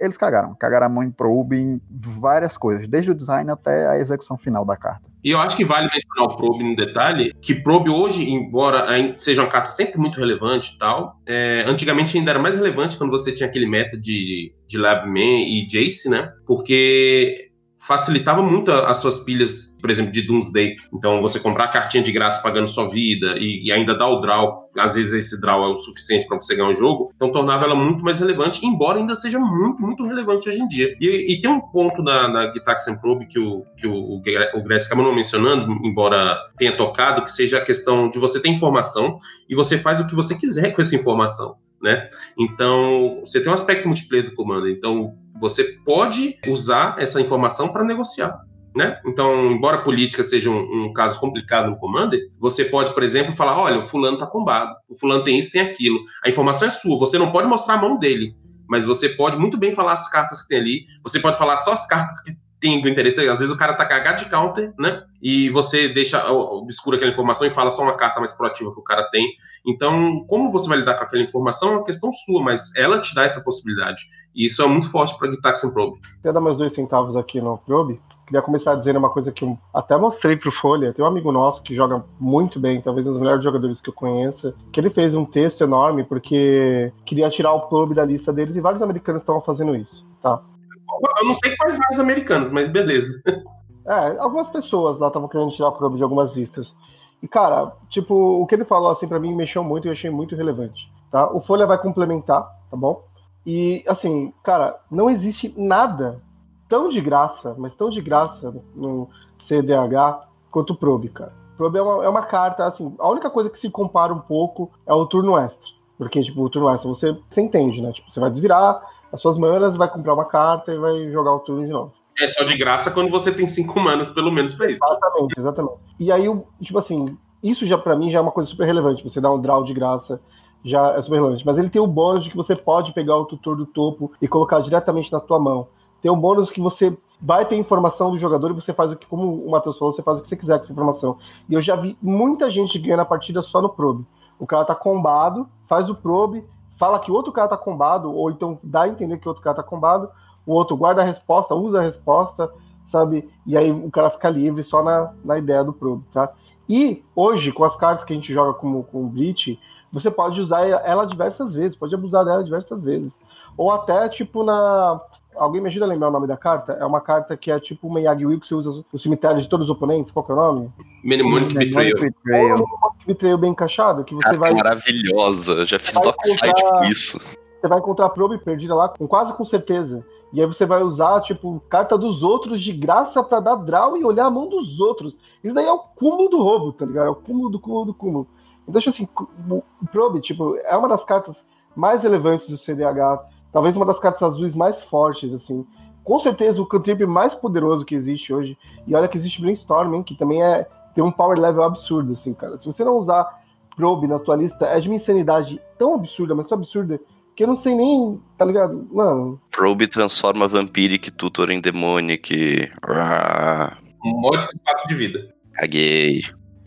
Eles cagaram. Cagaram a mão em probe em várias coisas, desde o design até a execução final da carta. E eu acho que vale mencionar o probe no detalhe, que probe hoje, embora seja uma carta sempre muito relevante e tal, é, antigamente ainda era mais relevante quando você tinha aquele meta de, de Labman e Jace, né? Porque facilitava muito as suas pilhas, por exemplo, de Doomsday. Então, você comprar a cartinha de graça pagando sua vida e, e ainda dar o draw, às vezes esse draw é o suficiente para você ganhar o jogo, então tornava ela muito mais relevante, embora ainda seja muito, muito relevante hoje em dia. E, e tem um ponto na, na Gitaxian Probe que o, que o, o Gress acabou não mencionando, embora tenha tocado, que seja a questão de você ter informação e você faz o que você quiser com essa informação. Né? Então, você tem um aspecto multiplayer do comando. Então, você pode usar essa informação para negociar. Né? Então, embora política seja um, um, caso complicado no Commander, você pode, por exemplo, falar: olha, o fulano está combado, o fulano tem isso, tem aquilo. A informação é sua, você não pode mostrar a mão dele, mas você pode muito bem falar as cartas que tem ali, você pode falar só as cartas que tem interesse. Às vezes o cara tá cagado de counter, né? E você deixa obscura aquela informação e fala só uma carta mais proativa que o cara tem. Então, como você vai lidar com aquela informação é uma questão sua, mas ela te dá essa possibilidade. E isso é muito forte para Gitaxian Probe. Quer dar mais dois centavos aqui no Probe? Queria começar dizendo uma coisa que eu até mostrei pro Folha. Tem um amigo nosso que joga muito bem, talvez um dos melhores jogadores que eu conheça, que ele fez um texto enorme porque queria tirar o Probe da lista deles e vários americanos estavam fazendo isso, tá? Eu não sei quais vários americanos, mas beleza. É, algumas pessoas lá estavam querendo tirar o Probe de algumas listas. E, cara, tipo, o que ele falou assim para mim mexeu muito e eu achei muito relevante. Tá? O Folha vai complementar, tá bom? E, assim, cara, não existe nada tão de graça, mas tão de graça no CDH quanto o Probe, cara. Probe é uma, é uma carta, assim, a única coisa que se compara um pouco é o turno extra. Porque, tipo, o turno extra você, você entende, né? Tipo, você vai desvirar as suas manas, vai comprar uma carta e vai jogar o turno de novo. É só de graça quando você tem cinco manas, pelo menos, pra isso. Exatamente, exatamente. E aí, tipo assim, isso já para mim já é uma coisa super relevante. Você dá um draw de graça já é super relevante. Mas ele tem o bônus de que você pode pegar o tutor do topo e colocar diretamente na tua mão. Tem um bônus que você vai ter informação do jogador e você faz o que, como o Matheus falou, você faz o que você quiser com essa informação. E eu já vi muita gente ganhando a partida só no probe. O cara tá combado, faz o probe, fala que o outro cara tá combado, ou então dá a entender que o outro cara tá combado, o outro guarda a resposta, usa a resposta, sabe? E aí o cara fica livre só na, na ideia do probe, tá? E hoje, com as cartas que a gente joga como com o Bleach, você pode usar ela diversas vezes, pode abusar dela diversas vezes. Ou até, tipo, na. Alguém me ajuda a lembrar o nome da carta? É uma carta que é tipo uma Yagi-Will que você usa no cemitério de todos os oponentes. Qual que é o nome? Mnemonic Betrayal. Mnemonic Betrayal bem encaixado, que você vai... maravilhosa, já fiz dockside com isso. Você vai encontrar probe perdida lá, com quase com certeza. E aí você vai usar, tipo, carta dos outros de graça para dar draw e olhar a mão dos outros. Isso daí é o cúmulo do roubo, tá ligado? É o cúmulo do cúmulo do cúmulo. Então, tipo assim, o Probe, tipo, é uma das cartas mais relevantes do CDH, talvez uma das cartas azuis mais fortes, assim. Com certeza o cantrip mais poderoso que existe hoje. E olha que existe Brainstorming, que também é tem um power level absurdo, assim, cara. Se você não usar Probe na tua lista, é de uma insanidade tão absurda, mas tão absurda, que eu não sei nem, tá ligado? Mano. Probe transforma Vampiric Tutor em Demonic. Um mod de 4 de vida. Caguei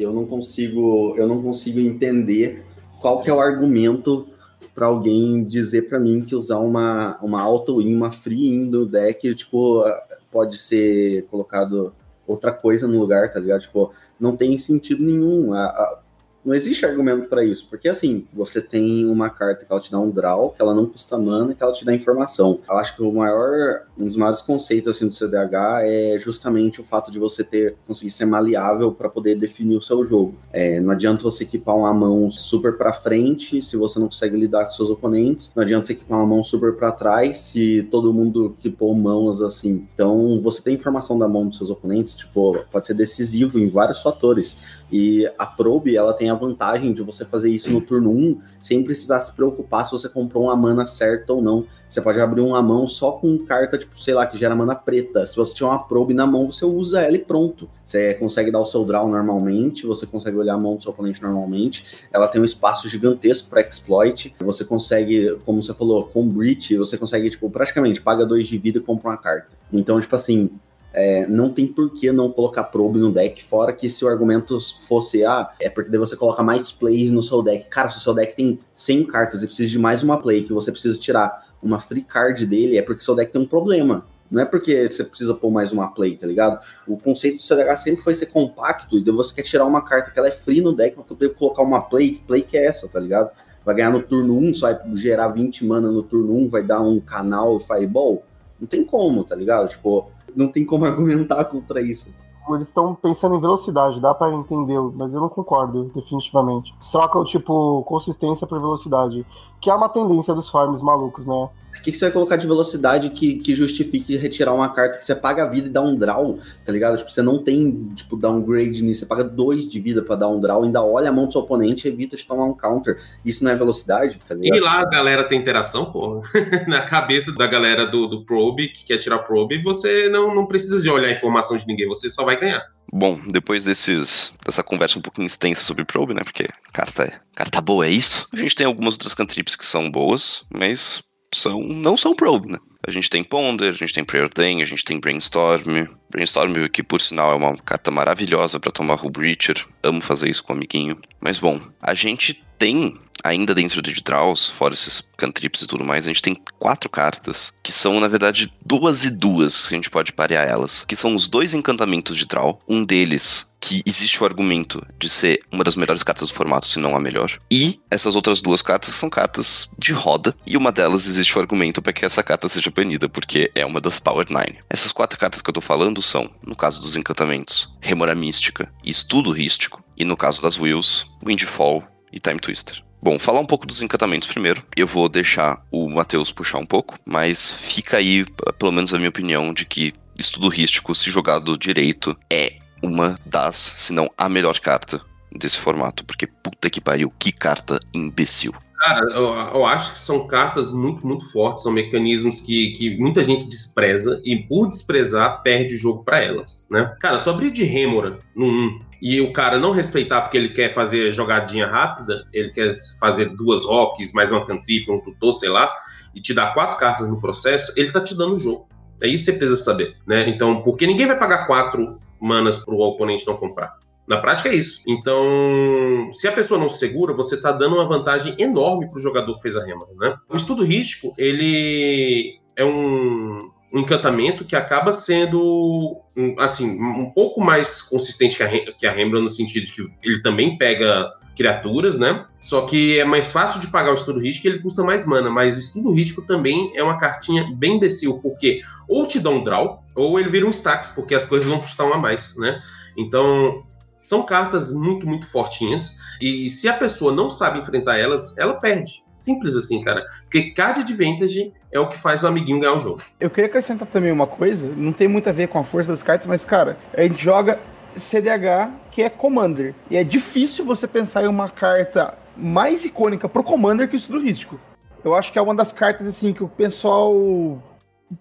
eu não consigo, eu não consigo entender qual que é o argumento para alguém dizer para mim que usar uma, uma auto-in, uma free-in do deck, tipo, pode ser colocado outra coisa no lugar, tá ligado? Tipo, não tem sentido nenhum. A, a, não existe argumento para isso, porque assim, você tem uma carta que ela te dá um draw, que ela não custa mana, que ela te dá informação. Eu acho que o maior, um dos maiores conceitos assim do CDH é justamente o fato de você ter conseguir ser maleável para poder definir o seu jogo. É, não adianta você equipar uma mão super para frente se você não consegue lidar com seus oponentes. Não adianta você equipar uma mão super para trás se todo mundo equipou mãos assim. Então, você tem informação da mão dos seus oponentes, tipo, pode ser decisivo em vários fatores. E a Probe, ela tem a vantagem de você fazer isso no turno 1 sem precisar se preocupar se você comprou uma mana certa ou não. Você pode abrir uma mão só com carta, tipo, sei lá, que gera mana preta. Se você tiver uma Probe na mão, você usa ela e pronto. Você consegue dar o seu draw normalmente, você consegue olhar a mão do seu oponente normalmente. Ela tem um espaço gigantesco para exploit. Você consegue, como você falou, com Breach, você consegue, tipo, praticamente paga dois de vida e compra uma carta. Então, tipo assim, é, não tem por que não colocar probe no deck, fora que se o argumento fosse, ah, é porque daí você coloca mais plays no seu deck. Cara, se o seu deck tem 100 cartas e precisa de mais uma play, que você precisa tirar uma free card dele, é porque seu deck tem um problema. Não é porque você precisa pôr mais uma play, tá ligado? O conceito do CDH sempre foi ser compacto, e daí você quer tirar uma carta que ela é free no deck pra poder colocar uma play, que play que é essa, tá ligado? Vai ganhar no turno 1, só vai gerar 20 mana no turno 1, vai dar um canal fireball. Não tem como, tá ligado? Tipo, não tem como argumentar contra isso. Eles estão pensando em velocidade, dá para entender, mas eu não concordo, definitivamente. Eles trocam, tipo, consistência por velocidade, que é uma tendência dos farms malucos, né? O que, que, você vai colocar de velocidade que, que justifique retirar uma carta que você paga a vida e dá um draw, tá ligado? Tipo, você não tem, tipo, downgrade nisso, você paga dois de vida para dar um draw, ainda olha a mão do seu oponente e evita de tomar um counter. Isso não é velocidade, tá ligado? E lá a galera tem interação, pô. Na cabeça da galera do, do probe, que quer tirar probe, você não, não precisa de olhar a informação de ninguém, você só vai ganhar. Bom, depois desses, dessa conversa um pouquinho extensa sobre probe, né? Porque carta, carta boa é isso. A gente tem algumas outras cantrips que são boas, mas são não são probe, né? A gente tem Ponder, a gente tem Preordain, a gente tem Brainstorm. Brainstorm, que por sinal é uma carta maravilhosa para tomar Hull Breacher. Amo fazer isso com o amiguinho. Mas bom, a gente tem ainda dentro de Draws, fora esses cantrips e tudo mais, a gente tem quatro cartas, que são, na verdade, duas e duas, que a gente pode parear elas, que são os dois encantamentos de Draw. Um deles que existe o argumento de ser uma das melhores cartas do formato, se não a melhor. E essas outras duas cartas são cartas de roda, e uma delas existe o argumento para que essa carta seja banida, porque é uma das Power 9. Essas quatro cartas que eu tô falando são, no caso dos encantamentos, Remora Mística e Estudo Rístico, e no caso das Wills, Windfall e Time Twister. Bom, falar um pouco dos encantamentos primeiro. Eu vou deixar o Matheus puxar um pouco, mas fica aí, pelo menos a minha opinião, de que estudo rístico, se jogado direito, é uma das, se não a melhor carta desse formato. Porque puta que pariu, que carta imbecil. Cara, eu, eu, acho que são cartas muito, muito fortes, são mecanismos que, que muita gente despreza e por desprezar perde o jogo para elas, né? Cara, tu abrir de Remora no 1 e o cara não respeitar porque ele quer fazer jogadinha rápida, ele quer fazer duas rocks, mais uma cantrip, um tutor, sei lá, e te dar quatro cartas no processo, ele tá te dando o jogo. É isso que você precisa saber, né? Então, porque ninguém vai pagar quatro manas pro oponente não comprar. Na prática é isso. Então, se a pessoa não se segura, você está dando uma vantagem enorme para o jogador que fez a rema, né? O estudo risco, ele é um, um encantamento que acaba sendo assim um pouco mais consistente que a, que a Rembrandt no sentido de que ele também pega criaturas, né? Só que é mais fácil de pagar o estudo risco e ele custa mais mana, mas estudo risco também é uma cartinha bem imbecil, porque ou te dá um draw, ou ele vira um stacks, porque as coisas vão custar um a mais, né? Então, são cartas muito, muito fortinhas, e se a pessoa não sabe enfrentar elas, ela perde. Simples assim, cara. Porque card advantage é o que faz o amiguinho ganhar o jogo. Eu queria acrescentar também uma coisa, não tem muito a ver com a força das cartas, mas, cara, a gente joga CDH, que é Commander. E é difícil você pensar em uma carta mais icônica pro Commander que o Estudo Rístico. Eu acho que é uma das cartas, assim, que o pessoal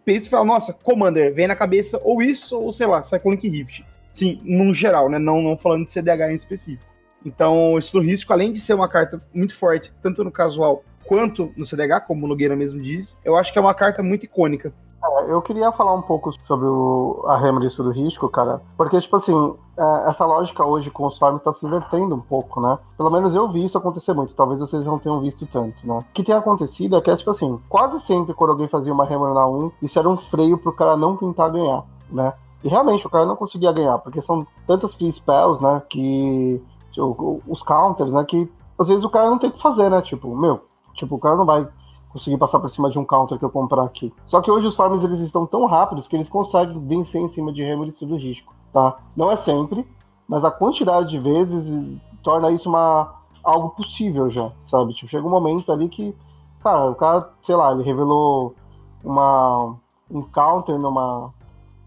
pensa e fala, nossa, Commander, vem na cabeça ou isso, ou sei lá, Cyclonic Rift. Sim, no geral, né? Não, não falando de CDH em específico. Então, o Estudo Rístico, além de ser uma carta muito forte, tanto no casual quanto no CDH, como o Nogueira mesmo diz, eu acho que é uma carta muito icônica. Eu queria falar um pouco sobre o, a Remedy do risco, cara, porque, tipo assim, é, essa lógica hoje com os farms está se invertendo um pouco, né? Pelo menos eu vi isso acontecer muito, talvez vocês não tenham visto tanto, né? O que tem acontecido é que, é, tipo assim, quase sempre quando alguém fazia uma Remedy na 1, isso era um freio pro cara não tentar ganhar, né? E realmente o cara não conseguia ganhar, porque são tantas free spells, né? Que. Tipo, os counters, né? Que às vezes o cara não tem o que fazer, né? Tipo, meu, Tipo, o cara não vai conseguir passar por cima de um counter que eu comprar aqui. Só que hoje os farms eles estão tão rápidos que eles conseguem vencer em cima de Remo e risco, tá? Não é sempre, mas a quantidade de vezes torna isso uma algo possível já, sabe? Tipo, chega um momento ali que, cara, o cara, sei lá, ele revelou uma um counter numa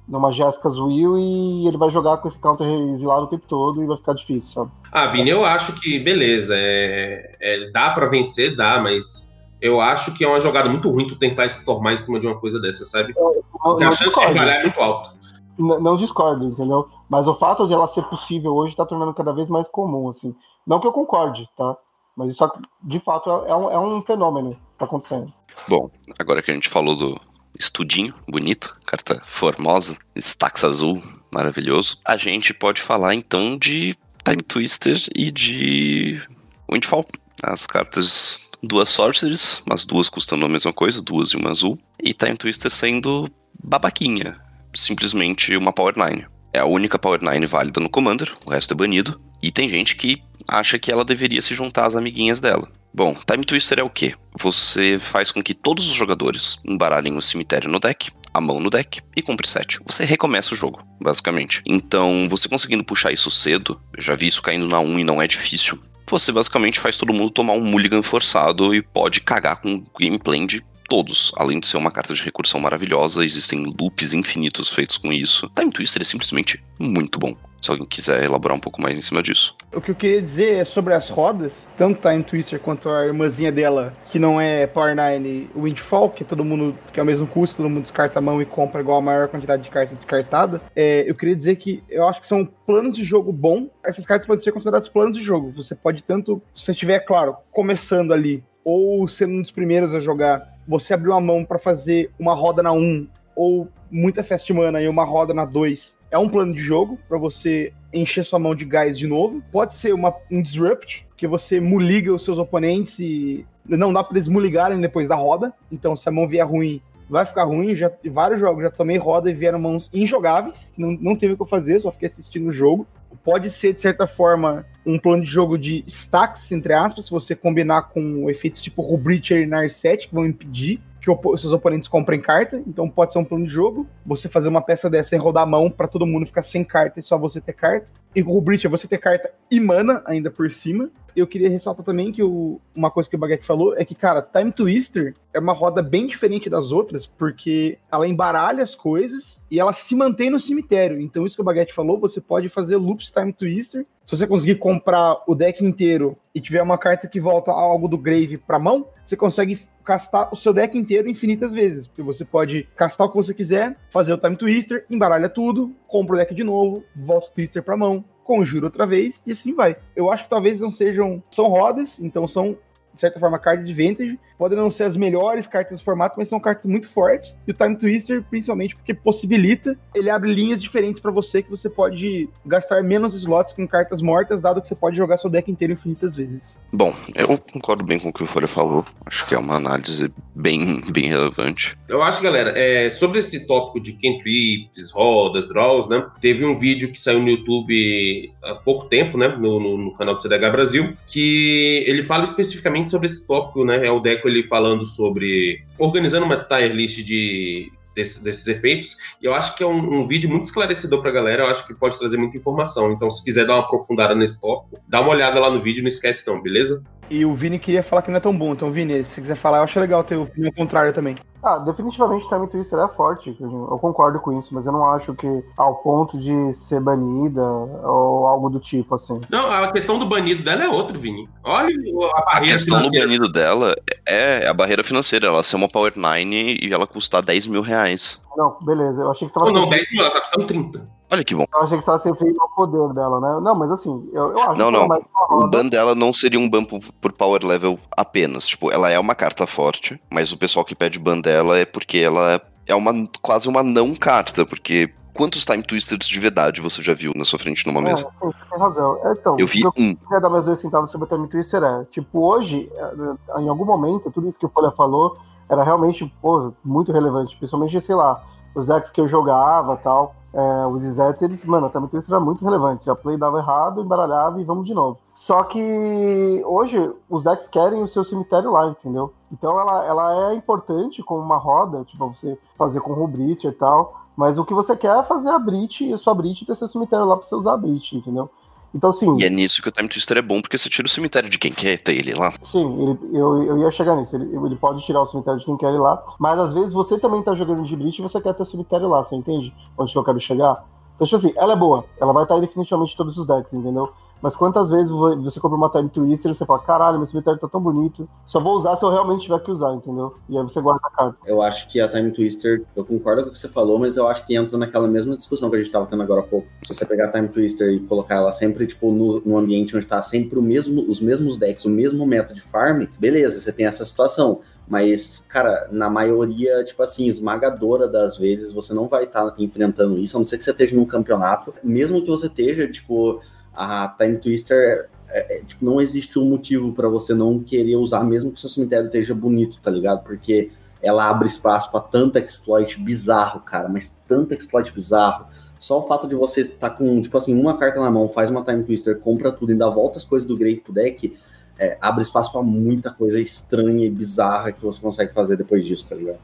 numa Jessica's Will e ele vai jogar com esse counter exilado o tempo todo e vai ficar difícil, sabe? Ah, Vini, eu acho que beleza, é, é dá para vencer, dá, mas eu acho que é uma jogada muito ruim tu tentar estormar em cima de uma coisa dessa, sabe? Porque a chance discordo. de falhar é muito alta. Não, não discordo, entendeu? Mas o fato de ela ser possível hoje tá tornando cada vez mais comum, assim. Não que eu concorde, tá? Mas isso, de fato, é um, é um fenômeno que tá acontecendo. Bom, agora que a gente falou do, estudinho, bonito, carta formosa, stacks azul, maravilhoso. A gente pode falar então de Time Twister e de Windfall. As cartas duas sorceries, mas duas custando a mesma coisa, duas e uma azul. E Time Twister sendo babaquinha, simplesmente uma Power 9. É a única Power 9 válida no Commander, o resto é banido. E tem gente que acha que ela deveria se juntar às amiguinhas dela. Bom, Time Twister é o quê? Você faz com que todos os jogadores embaralhem o cemitério no deck, a mão no deck e cumpre 7. Você recomeça o jogo, basicamente. Então, você conseguindo puxar isso cedo, eu já vi isso caindo na 1 e não é difícil. Você basicamente faz todo mundo tomar um mulligan forçado e pode cagar com gameplay de todos. Além de ser uma carta de recursão maravilhosa, existem loops infinitos feitos com isso. Time Twister é simplesmente muito bom se alguém quiser elaborar um pouco mais em cima disso. O que eu queria dizer é sobre as rodas, tanto Time Twister quanto a irmãzinha dela, que não é Power 9 Windfall, que todo mundo, que é o mesmo custo, todo mundo descarta a mão e compra igual a maior quantidade de cartas descartada. É, eu queria dizer que eu acho que são planos de jogo bom. Essas cartas podem ser consideradas planos de jogo. Você pode tanto, se você estiver, claro, começando ali ou sendo um dos primeiros a jogar você abrir uma mão para fazer uma roda na 1 ou muita fast mana e uma roda na 2 é um plano de jogo para você encher sua mão de gás de novo. Pode ser uma, um disrupt, que você muliga os seus oponentes e não dá para eles muligarem depois da roda. Então, se a mão vier ruim, vai ficar ruim. Já, vários jogos já tomei roda e vieram mãos injogáveis, não, não teve o que eu fazer, só fiquei assistindo o jogo. Pode ser, de certa forma, um plano de jogo de stacks, entre aspas, se você combinar com efeitos tipo Rubricher e Narset, que vão impedir que os seus oponentes comprem carta, então pode ser um plano de jogo. Você fazer uma peça dessa e rodar a mão para todo mundo ficar sem carta e só você ter carta. E o Breach é você ter carta e mana ainda por cima. Eu queria ressaltar também que o, uma coisa que o Baguette falou é que, cara, Time Twister é uma roda bem diferente das outras, porque ela embaralha as coisas e ela se mantém no cemitério. Então, isso que o Baguette falou, você pode fazer loops Time Twister. Se você conseguir comprar o deck inteiro e tiver uma carta que volta algo do grave pra mão, você consegue castar o seu deck inteiro infinitas vezes. Porque você pode castar o que você quiser, fazer o Time Twister, embaralha tudo, compra o deck de novo, volta o Twister pra mão, conjura outra vez e assim vai. Eu acho que talvez não sejam. São rodas, então são de certa forma, card de vintage. Podem não ser as melhores cartas do formato, mas são cartas muito fortes. E o Time Twister, principalmente, porque possibilita, ele abre linhas diferentes para você, que você pode gastar menos slots com cartas mortas, dado que você pode jogar seu deck inteiro infinitas vezes. Bom, eu concordo bem com o que o Folha falou. Acho que é uma análise bem, bem relevante. Eu acho, galera, é, sobre esse tópico de cantrips, rodas, draws, né? Teve um vídeo que saiu no YouTube há pouco tempo, né? No, no, no canal do CDH Brasil, que ele fala especificamente sobre esse tópico, né? É o Deco ele falando sobre organizando uma tier list de Desse, desses efeitos. E eu acho que é um, um vídeo muito esclarecedor para a galera. Eu acho que pode trazer muita informação. Então, se quiser dar uma aprofundada nesse tópico, dá uma olhada lá no vídeo. Não esquece, não, beleza? E o Vini queria falar que não é tão bom. Então, Vini, se quiser falar, eu acho legal ter o opinião também. Ah, definitivamente Time Twister é forte, eu concordo com isso, mas eu não acho que ao ponto de ser banida ou algo do tipo, assim. Não, a questão do banido dela é outra, Vini. Olha a barreira A questão do banido dela é a barreira financeira, ela ser uma Power 9 e ela custar 10 mil reais. Não, beleza, eu achei que você tava... Não, não, 10 mil, ela tá custando 30. Olha que bom. Eu achei que você estava se referindo ao poder dela, né? Não, mas assim, eu, eu acho não, que não. Mais o ban dela não seria um ban por power level apenas. Tipo, ela é uma carta forte, mas o pessoal que pede ban dela é porque ela é uma quase uma não carta, porque quantos Time Twisters de verdade você já viu na sua frente numa mesa? É, sim, você tem razão. É, então, eu vi um. Eu dar mais dois centavos sobre o Time Twister é, tipo, hoje, é, em algum momento, tudo isso que o Folha falou era realmente, pô, muito relevante, principalmente, sei lá, os decks que eu jogava tal é, os Izets, eles, mano, também isso era muito relevante. A play dava errado, embaralhava e vamos de novo. Só que hoje os decks querem o seu cemitério lá, entendeu? Então ela, ela é importante como uma roda, tipo, você fazer com o Brit e tal. Mas o que você quer é fazer a Brit e a sua Brit ter seu cemitério lá pra você usar a Brit, entendeu? Então, sim. E é nisso que o Time Twister é bom, porque você tira o cemitério de quem quer ter ele lá. Sim, ele, eu, eu ia chegar nisso. Ele, ele pode tirar o cemitério de quem quer ele lá. Mas às vezes você também tá jogando de Breach e você quer ter o cemitério lá, você entende? Onde eu quero chegar? Então, tipo assim, ela é boa. Ela vai estar definitivamente em todos os decks, entendeu? Mas quantas vezes você compra uma Time Twister e você fala, caralho, meu cemitério tá tão bonito, só vou usar se eu realmente tiver que usar, entendeu? E aí você guarda a carta. Eu acho que a Time Twister, eu concordo com o que você falou, mas eu acho que entra naquela mesma discussão que a gente tava tendo agora há pouco. Se você pegar a Time Twister e colocar ela sempre, tipo, no, no ambiente onde tá sempre o mesmo, os mesmos decks, o mesmo método de farm, beleza, você tem essa situação. Mas, cara, na maioria, tipo assim, esmagadora das vezes, você não vai estar tá enfrentando isso, a não ser que você esteja num campeonato. Mesmo que você esteja, tipo, a Time Twister é, é, tipo, não existe um motivo para você não querer usar, mesmo que seu cemitério esteja bonito, tá ligado? Porque ela abre espaço para tanto exploit bizarro, cara, mas tanto exploit bizarro. Só o fato de você estar tá com, tipo assim, uma carta na mão, faz uma Time Twister, compra tudo, ainda volta as coisas do Grave pro deck, é, abre espaço para muita coisa estranha e bizarra que você consegue fazer depois disso, tá ligado?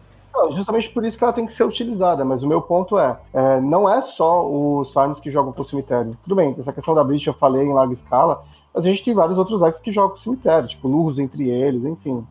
Justamente por isso que ela tem que ser utilizada, mas o meu ponto é, é não é só os farms que jogam pro cemitério. Tudo bem, essa questão da Breach eu falei em larga escala, mas a gente tem vários outros decks que jogam pro cemitério, tipo Lurros entre eles, enfim.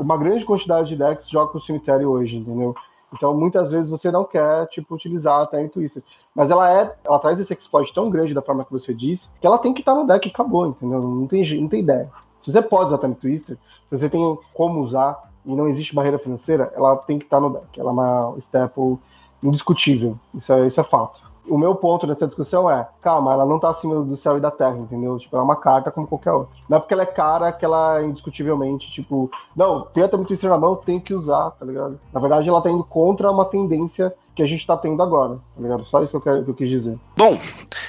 Uma grande quantidade de decks joga pro cemitério hoje, entendeu? Então, muitas vezes você não quer, tipo, utilizar até a Twister. Mas ela é, ela traz esse exploit tão grande da forma que você disse, que ela tem que estar no deck e acabou, entendeu? Não tem, não tem ideia. Se você pode usar Time Twister, se você tem como usar, e não existe barreira financeira, ela tem que estar no deck. Ela é uma staple indiscutível. Isso é, isso é fato. o meu ponto nessa discussão é, calma, ela não tá acima do céu e da terra, entendeu? Tipo, é uma carta como qualquer outra. Não é porque ela é cara que ela é indiscutivelmente, tipo, não, tem até muito na mão, tem que usar, tá ligado? Na verdade, ela tá indo contra uma tendência que a gente tá tendo agora, tá ligado? Só isso que eu, quero, que eu quis dizer. Bom,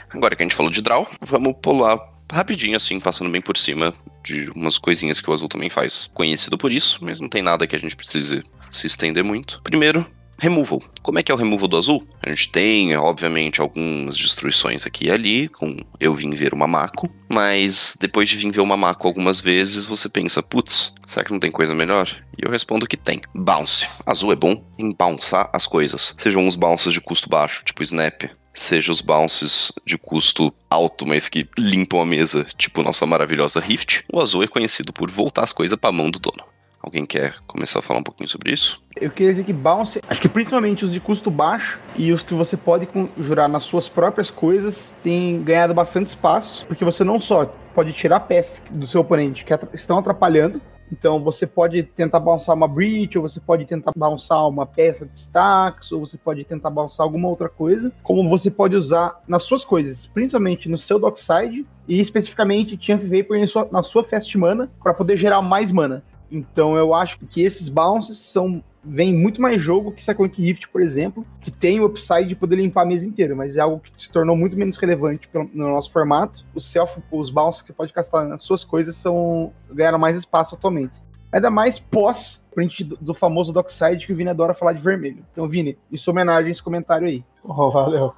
agora que a gente falou de draw, vamos pular rapidinho, assim, passando bem por cima de umas coisinhas que o Azul também faz. Conhecido por isso, mas não tem nada que a gente precise se estender muito. Primeiro, Removal. Como é que é o removal do azul? A gente tem, obviamente, algumas destruições aqui e ali, com eu vim ver uma Mako, mas depois de vir ver uma Mako algumas vezes, você pensa, putz, será que não tem coisa melhor? E eu respondo que tem. Bounce. Azul é bom em bounçar as coisas. Sejam uns bounces de custo baixo, tipo Snap, seja os bounces de custo alto, mas que limpam a mesa, tipo nossa maravilhosa Rift, o azul é conhecido por voltar as coisas para a mão do dono. Alguém quer começar a falar um pouquinho sobre isso? Eu queria dizer que bounce, acho que principalmente os de custo baixo e os que você pode conjurar nas suas próprias coisas, têm ganhado bastante espaço, porque você não só pode tirar peças do seu oponente que estão atrapalhando, então você pode tentar bounçar uma breach, ou você pode tentar bounçar uma peça de stacks, ou você pode tentar bounçar alguma outra coisa, como você pode usar nas suas coisas, principalmente no seu dockside e especificamente Champ Vapor na sua, na sua fast mana, para poder gerar mais mana. Então eu acho que esses bounces são vem muito mais jogo que Cyclonic Rift, por exemplo, que tem o upside de poder limpar a mesa inteira, mas é algo que se tornou muito menos relevante no nosso formato. Os self, os bounces que você pode castar nas suas coisas são ganharam mais espaço atualmente. Ainda mais pós print do, do famoso Dockside que o Vini adora falar de vermelho. Então, Vini, isso homenagem esse comentário aí. Oh, valeu.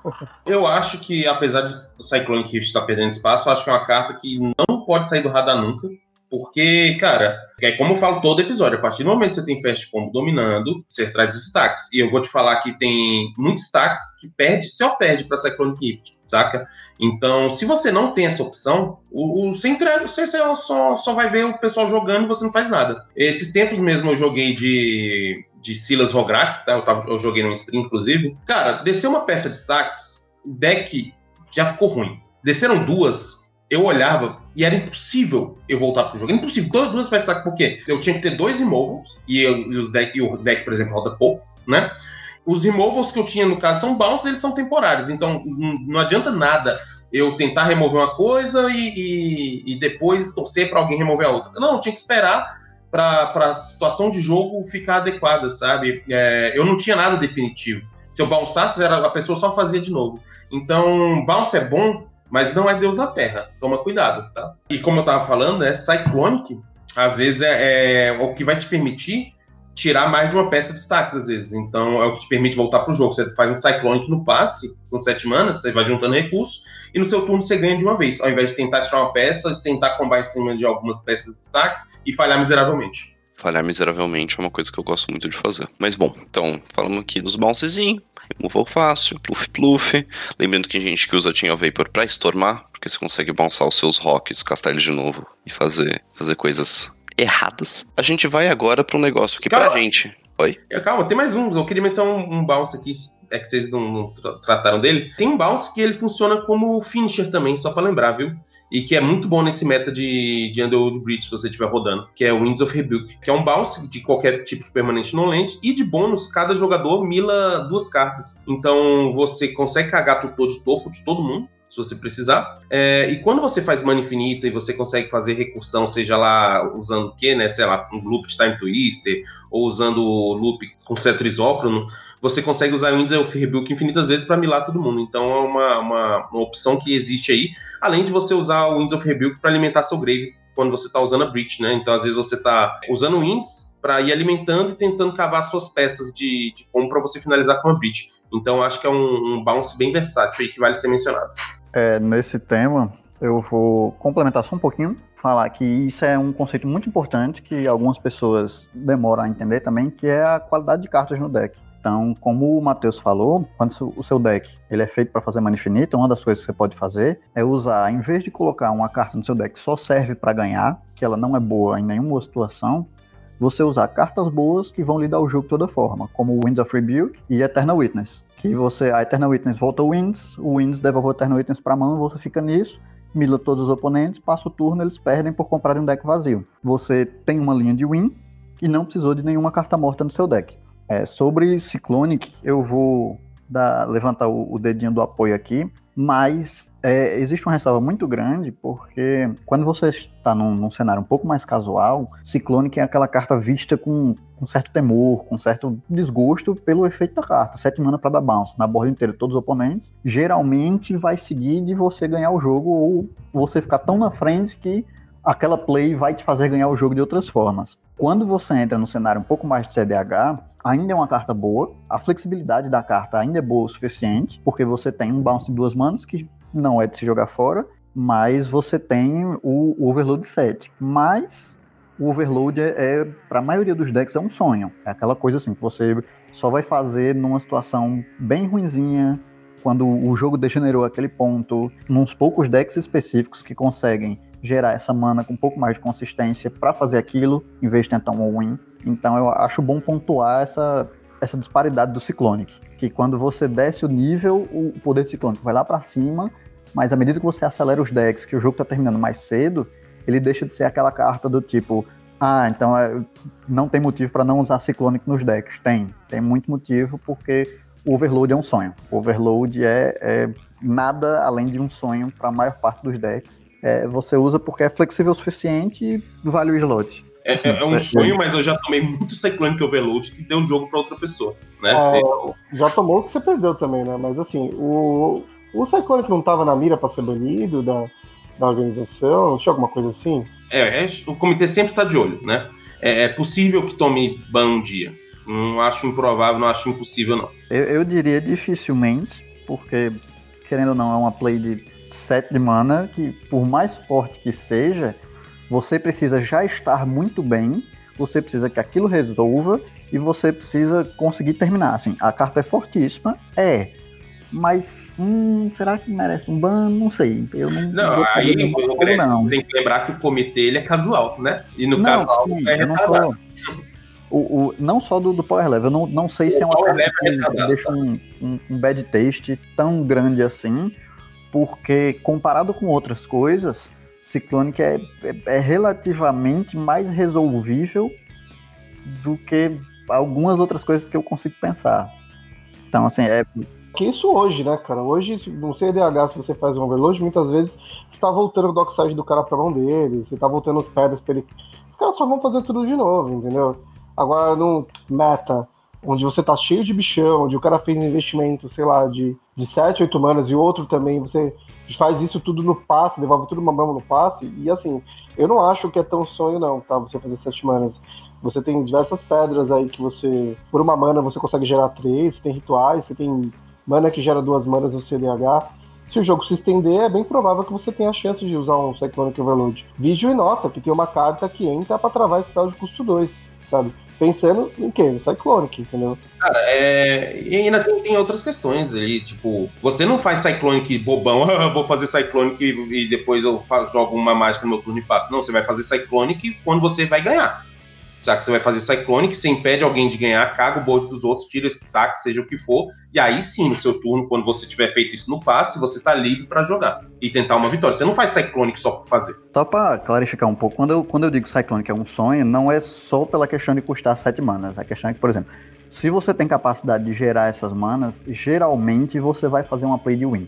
Eu acho que, apesar de o Cyclonic Rift estar perdendo espaço, acho que é uma carta que não pode sair do radar nunca. Porque, cara, é como eu falo todo episódio, a partir do momento que você tem Fast Combo dominando, você traz stacks. E eu vou te falar que tem muitos stacks que perde, só perde para Cyclonic Gift, saca? Então, se você não tem essa opção, o, o você entrega, você só, só vai ver o pessoal jogando e você não faz nada. Esses tempos mesmo eu joguei de, de Silas Rograk, tá? Eu, tava, eu joguei no stream, inclusive. Cara, desceu uma peça de stacks, o deck já ficou ruim. Desceram duas, eu olhava e era impossível eu voltar pro jogo. Era impossível. Duas, duas peças, porque eu tinha que ter dois removals, e, eu, e, os deck, e o deck, por exemplo, roda pouco, né? Os removals que eu tinha, no caso, são bounce, eles são temporários. Então, não adianta nada eu tentar remover uma coisa e, e, e depois torcer para alguém remover a outra. Não, eu tinha que esperar para a situação de jogo ficar adequada, sabe? É, eu não tinha nada definitivo. Se eu bounçasse, a pessoa só fazia de novo. Então, bounce é bom mas não é Deus na Terra. Toma cuidado, tá? E como eu tava falando, né, Cyclonic, às vezes é, é, o que vai te permitir tirar mais de uma peça de stacks, às vezes. Então é o que te permite voltar pro jogo. Você faz um Cyclonic no passe, com sete manas, você vai juntando recursos, e no seu turno você ganha de uma vez, ao invés de tentar tirar uma peça, tentar combar em cima de algumas peças de stacks e falhar miseravelmente falhar miseravelmente é uma coisa que eu gosto muito de fazer. Mas bom, então, falamos aqui dos bouncezinhos, removal fácil, pluff pluff. Lembrando que tem gente que usa of Vapor pra stormar, porque você consegue bounçar os seus rocks, castar eles de novo e fazer, fazer coisas erradas. A gente vai agora para um negócio que Calma. pra gente. Oi? Calma, tem mais um. Eu queria mencionar um, um bounce aqui é que vocês não, não trataram dele. Tem um bounce que ele funciona como finisher também, só para lembrar, viu? E que é muito bom nesse meta de, de Underworld Breach, se você estiver rodando, que é o Winds of Rebuke, que é um bounce de qualquer tipo de permanente no land, e de bônus, cada jogador mila duas cartas. Então você consegue cagar tutor de topo de todo mundo, se você precisar. É, e quando você faz mana infinita e você consegue fazer recursão, seja lá usando o que, né? Sei lá, um loop de Time Twister, ou usando o loop com cetro isócrono, você consegue usar o Windows of Rebuke infinitas vezes para milar todo mundo. Então é uma, uma, uma, opção que existe aí, além de você usar o Windows of Rebuke para alimentar seu grave quando você está usando a Breach, né? Então às vezes você está usando o Windows para ir alimentando e tentando cavar suas peças de, de como para você finalizar com a Breach. Então acho que é um, um bounce bem versátil aí que vale ser mencionado. É, nesse tema, eu vou complementar só um pouquinho, falar que isso é um conceito muito importante que algumas pessoas demoram a entender também, que é a qualidade de cartas no deck. Então, como o Matheus falou, quando o seu deck ele é feito para fazer mana infinita, uma das coisas que você pode fazer é usar, em vez de colocar uma carta no seu deck que só serve para ganhar, que ela não é boa em nenhuma situação, você usar cartas boas que vão lhe dar o jogo de toda forma, como Winds of Rebuke e Eternal Witness. Que você, a Eternal Witness volta o Winds, o Winds devolve o Eternal Witness para mão, você fica nisso, mila todos os oponentes, passa o turno, eles perdem por comprar um deck vazio. Você tem uma linha de win e não precisou de nenhuma carta morta no seu deck. É, sobre Cyclonic, eu vou dar, levantar o, o dedinho do apoio aqui, mas é, existe uma ressalva muito grande, porque quando você está num, num, cenário um pouco mais casual, Ciclone é aquela carta vista com, com certo temor, com certo desgosto pelo efeito da carta. Sete mana para dar bounce na borda inteira todos os oponentes, geralmente vai seguir de você ganhar o jogo ou você ficar tão na frente que aquela play vai te fazer ganhar o jogo de outras formas. Quando você entra no cenário um pouco mais de CDH, ainda é uma carta boa, a flexibilidade da carta ainda é boa o suficiente, porque você tem um bounce de duas manas que não é de se jogar fora, mas você tem o, Overload 7. Mas o Overload é, é para a maioria dos decks, é um sonho. É aquela coisa assim que você só vai fazer numa situação bem ruinzinha, quando o jogo degenerou aquele ponto, nos poucos decks específicos que conseguem gerar essa mana com um pouco mais de consistência para fazer aquilo, em vez de tentar um win. Então eu acho bom pontuar essa, essa disparidade do Cyclonic, que quando você desce o nível, o poder do Cyclonic vai lá para cima, mas à medida que você acelera os decks, que o jogo está terminando mais cedo, ele deixa de ser aquela carta do tipo, ah, então é, não tem motivo para não usar Cyclonic nos decks. Tem, tem muito motivo, porque o Overload é um sonho. O Overload é, é nada além de um sonho para a maior parte dos decks. É, você usa porque é flexível o suficiente e vale o slot. É, é, é um sonho, mas eu já tomei muito Cyclonic Overload que deu o jogo para outra pessoa, né? É, já tomou que você perdeu também, né? Mas assim, o, o Cyclonic não tava na mira para ser banido da, da organização? Não tinha alguma coisa assim? É, é o comitê sempre está de olho, né? É, é, possível que tome ban um dia. Não acho improvável, não acho impossível, não. Eu, eu diria dificilmente, porque, querendo ou não, é uma play de 7 de mana que, por mais forte que seja, você precisa já estar muito bem, você precisa que aquilo resolva e você precisa conseguir terminar. Assim, a carta é fortíssima, é. Mas, hum, será que merece um ban? Não sei. Eu não. Não, aí não. tem que lembrar que o comitê ele é casual, né? E no não, casual sim, é retardado. O, o, não só do, do Power Level, eu não, não sei o se é uma carta é que deixa um, um, um bad taste tão grande assim, porque comparado com outras coisas, Ciclonic é, é, é relativamente mais resolvível do que algumas outras coisas que eu consigo pensar. Então, assim, é. Que isso hoje, né, cara? Hoje, no CDH, se você faz um overload, muitas vezes você tá voltando o dockside do cara pra mão dele, você tá voltando os pedras pra ele. Os caras só vão fazer tudo de novo, entendeu? Agora, no meta, onde você tá cheio de bichão, onde o cara fez um investimento, sei lá, de, de 7, 8 manas e outro também, você faz isso tudo no passe, devolve tudo uma mão no passe, e assim, eu não acho que é tão sonho não, tá, você fazer 7 manas. Você tem diversas pedras aí que você, por uma mana, você consegue gerar três, você tem rituais, você tem mana que gera duas manas no CDH. Se o jogo se estender, é bem provável que você tenha a chance de usar um Cyclonic Overload. Vídeo e nota que tem uma carta que entra para travar spell de custo 2, sabe? Pensando em quê? Cyclonic, entendeu? Cara, é... e ainda tem, tem, outras questões ali, tipo, você não faz Cyclonic bobão, vou fazer Cyclonic e, depois eu faço, jogo uma mágica no meu turno e passo. Não, você vai fazer Cyclonic quando você vai ganhar. Já que você vai fazer Cyclonic, você impede alguém de ganhar, caga o board dos outros, tira esse ataque, seja o que for, e aí sim, no seu turno, quando você tiver feito isso no passe, você tá livre para jogar e tentar uma vitória. Você não faz Cyclonic só por fazer. Só pra clarificar um pouco, quando eu, quando eu digo Cyclonic é um sonho, não é só pela questão de custar 7 manas. A questão é que, por exemplo, se você tem capacidade de gerar essas manas, geralmente você vai fazer uma play de win.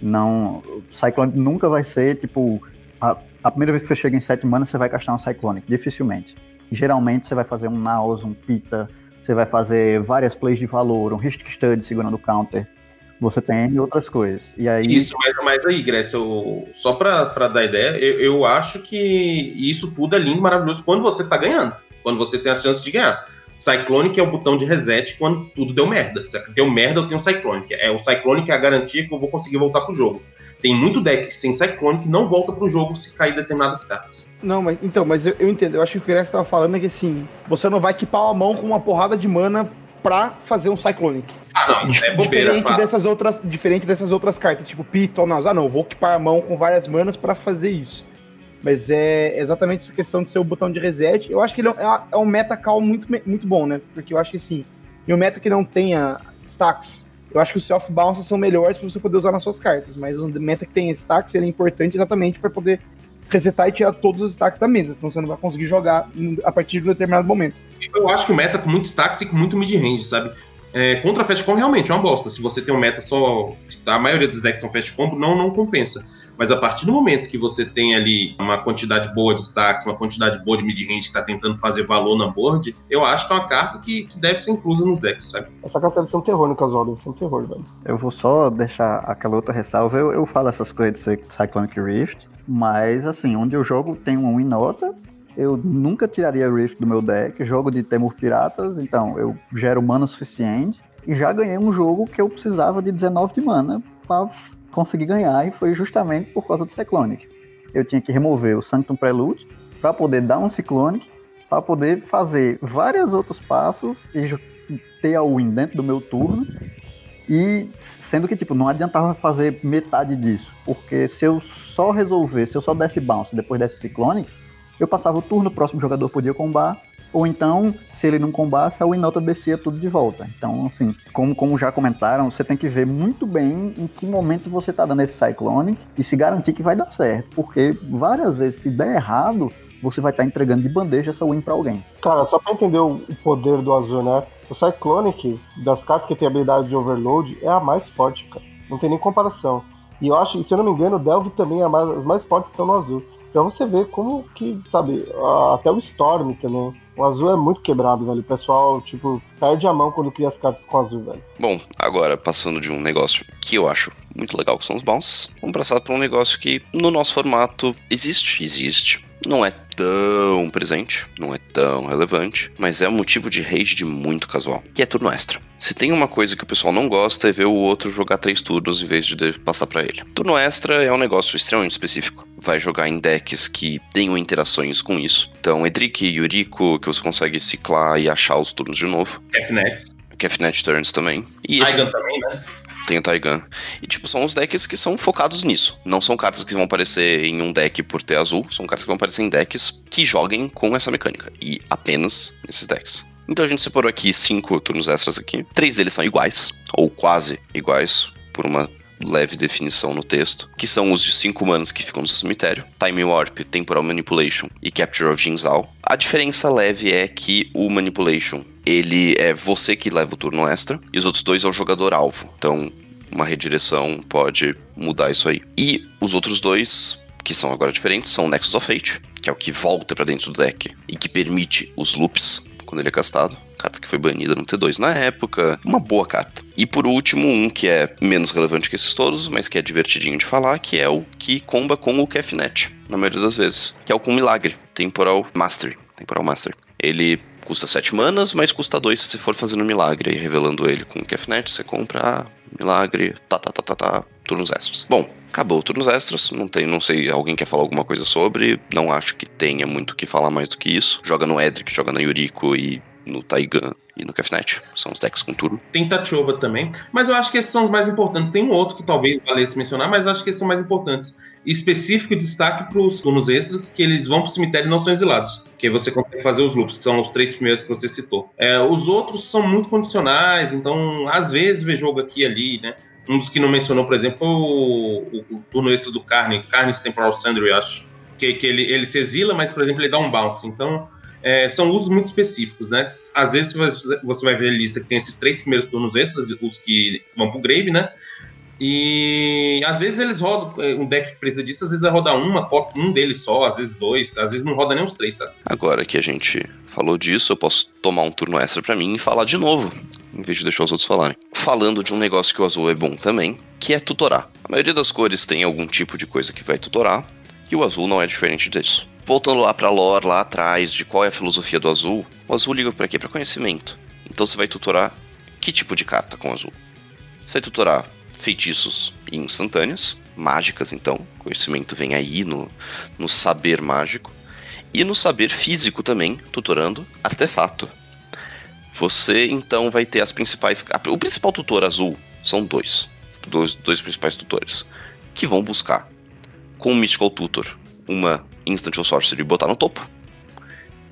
Não, Cyclonic nunca vai ser tipo a, a primeira vez que você chega em 7 manas, você vai gastar um Cyclonic, dificilmente geralmente você vai fazer um Naus, um Pita, você vai fazer várias plays de valor, um Risk Study segurando o counter. Você tem outras coisas. E aí... Isso, mas, mas aí, Grécia, eu, só para dar ideia, eu, eu, acho que isso tudo é lindo, maravilhoso quando você tá ganhando. Quando você tem a chance de ganhar. Cyclonic é o botão de reset quando tudo deu merda. Se deu merda, eu tenho Cyclonic. É, o Cyclonic é a garantia que eu vou conseguir voltar pro jogo. Tem muito deck sem Cyclone que não volta pro jogo se cair determinadas cartas. Não, mas então, mas eu, eu entendo. Eu acho que o que o estava falando é que assim, você não vai equipar a mão com uma porrada de mana pra fazer um Cyclonic. Ah, não, é bobeira. Diferente, dessas outras, diferente dessas outras cartas, tipo Piton, não. Ah, não, vou equipar a mão com várias manas para fazer isso. Mas é exatamente essa questão de ser o botão de reset. Eu acho que ele é, é um meta call muito, muito bom, né? Porque eu acho que assim, em um meta que não tenha stacks eu acho que os self bounces são melhores para você poder usar nas suas cartas, mas o meta que tem stacks ele é importante exatamente para poder resetar e tirar todos os stacks da mesa, senão você não vai conseguir jogar a partir de um determinado momento. Eu acho que o meta com muitos stacks e com muito mid-range, sabe? É, contra Fast Combo realmente é uma bosta. Se você tem um meta só. A maioria dos decks são Fast Combo, não, não compensa. Mas a partir do momento que você tem ali uma quantidade boa de stacks, uma quantidade boa de mid-range que está tentando fazer valor na board, eu acho que é uma carta que, que deve ser inclusa nos decks, sabe? Essa carta deve ser um terror no casual, deve ser um terror, velho. Eu vou só deixar aquela outra ressalva. Eu, eu falo essas coisas de Cyclonic Rift, mas assim, onde eu jogo tem um Winota, eu nunca tiraria Rift do meu deck, jogo de Temur Piratas, então eu gero mana suficiente e já ganhei um jogo que eu precisava de 19 de mana para consegui ganhar e foi justamente por causa do Cyclonic. Eu tinha que remover o Sanctum Prelude para poder dar um Cyclonic, para poder fazer vários outros passos e ter a win dentro do meu turno. E sendo que, tipo, não adiantava fazer metade disso, porque se eu só resolver, se eu só desse bounce depois desse Cyclonic, eu passava o turno, o próximo jogador podia combar, ou então, se ele não combasse, a Winota descia tudo de volta. Então, assim, como, como já comentaram, você tem que ver muito bem em que momento você tá dando esse Cyclonic e se garantir que vai dar certo. Porque várias vezes, se der errado, você vai estar tá entregando de bandeja essa win para alguém. Cara, só para entender o poder do azul, né? O Cyclonic, das cartas que tem habilidade de overload, é a mais forte, cara. Não tem nem comparação. E eu acho, se eu não me engano, o Delve também é mais, as mais fortes estão no azul. Pra você ver como que, sabe, até o Storm também o azul é muito quebrado, velho. O pessoal, tipo, perde a mão quando cria as cartas com azul, velho. Bom, agora, passando de um negócio que eu acho muito legal, que são os bounces, vamos passar para um negócio que, no nosso formato, existe, existe. Não é tão presente, não é tão relevante, mas é um motivo de rage de muito casual, que é turno extra. Se tem uma coisa que o pessoal não gosta é ver o outro jogar três turnos em vez de passar para ele. Turno extra é um negócio extremamente específico. Vai jogar em decks que tenham interações com isso. Então, Edric, Yuriko, que você consegue ciclar e achar os turnos de novo. Kefnet. Kefnet Turns também. E esse... também, né? tem o Taigan. E, tipo, são os decks que são focados nisso. Não são cartas que vão aparecer em um deck por ter azul, são cartas que vão aparecer em decks que joguem com essa mecânica. E apenas nesses decks. Então a gente separou aqui cinco turnos extras aqui. Três deles são iguais, ou quase iguais, por uma leve definição no texto, que são os de 5 manas que ficam no seu cemitério, Time Warp, Temporal Manipulation e Capture of Jinzao. A diferença leve é que o Manipulation, ele é você que leva o turno extra, e os outros dois é o jogador alvo. Então, uma redireção pode mudar isso aí. E os outros dois, que são agora diferentes, são Nexus of Fate, que é o que volta para dentro do deck e que permite os loops quando ele é castado carta que foi banida no T2 na época. Uma boa carta. E por último, um que é menos relevante que esses todos, mas que é divertidinho de falar, que é o que comba com o Kefnet, na maioria das vezes. Que é o com Milagre, Temporal Mastery. Temporal Master. Ele custa 7 manas, mas custa 2 se for fazendo milagre. E revelando ele com o Kefnet, você compra ah, milagre, tá, tá, tá, tá, tá, turnos extras. Bom, acabou turnos extras, não tem, não sei, alguém quer falar alguma coisa sobre, não acho que tenha muito o que falar mais do que isso. Joga no Edric, joga na Yuriko e no Taigan e no Kefnet. São os decks com turno. Tem Tachova também, mas eu acho que esses são os mais importantes. Tem um outro que talvez valesse mencionar, mas acho que esses são mais importantes. Específico destaque para os turnos extras, que eles vão para o cemitério e não são exilados. Que você consegue fazer os loops, que são os três primeiros que você citou. É, os outros são muito condicionais, então às vezes vê jogo aqui e ali, né? Um dos que não mencionou, por exemplo, foi o, o, o turno extra do Carne, Carne's Temporal Sundry, acho. Que, que ele, ele se exila, mas, por exemplo, ele dá um bounce. Então, é, são usos muito específicos, né? Às vezes você vai ver a lista que tem esses três primeiros turnos extras, os que vão pro grave, né? E às vezes eles rodam, é, um deck que precisa disso, às vezes vai rodar uma, um deles só, às vezes dois, às vezes não roda nem os três, sabe? Agora que a gente falou disso, eu posso tomar um turno extra para mim e falar de novo, em vez de deixar os outros falarem. Falando de um negócio que o azul é bom também, que é tutorar. A maioria das cores tem algum tipo de coisa que vai tutorar, e o azul não é diferente disso. Voltando lá pra lore, lá atrás, de qual é a filosofia do azul, o azul liga para quê? Para conhecimento. Então você vai tutorar que tipo de carta com azul? Você vai tutorar feitiços instantâneas, mágicas então, conhecimento vem aí no, no saber mágico, e no saber físico também, tutorando artefato. Você então vai ter as principais. O principal tutor azul são dois. Dois, dois principais tutores. Que vão buscar com o Mystical Tutor uma Instant ou Sorcery e botar no topo.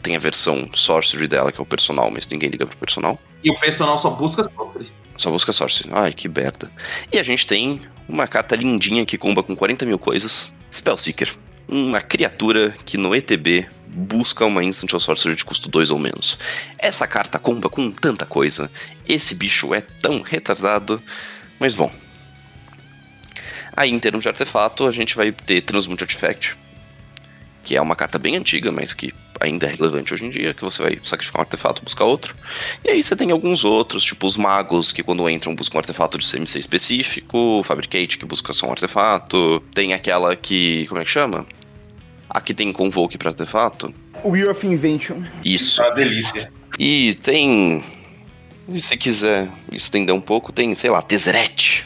Tem a versão Sorcery dela, que é o personal, mas ninguém liga pro personal. E o personal só busca Sorcery. Só busca Sorcery. Ai, que merda. E a gente tem uma carta lindinha que comba com 40 mil coisas. Spellseeker. uma criatura que no ETB busca uma Instant ou Sorcery de custo 2 ou menos. Essa carta comba com tanta coisa, esse bicho é tão retardado, mas bom. Aí, em termos de artefato, a gente vai ter Transmute Artifact, que é uma carta bem antiga, mas que ainda é relevante hoje em dia, que você vai sacrificar um artefato buscar outro. E aí você tem alguns outros, tipo os magos, que quando entram buscam um artefato de CMC específico, Fabricate, que busca só um artefato, tem aquela que. como é que chama? Aqui tem Convoke para artefato. Wheel of Invention. Isso. É uma delícia. E tem. Se você quiser estender um pouco, tem, sei lá, Tezzeret.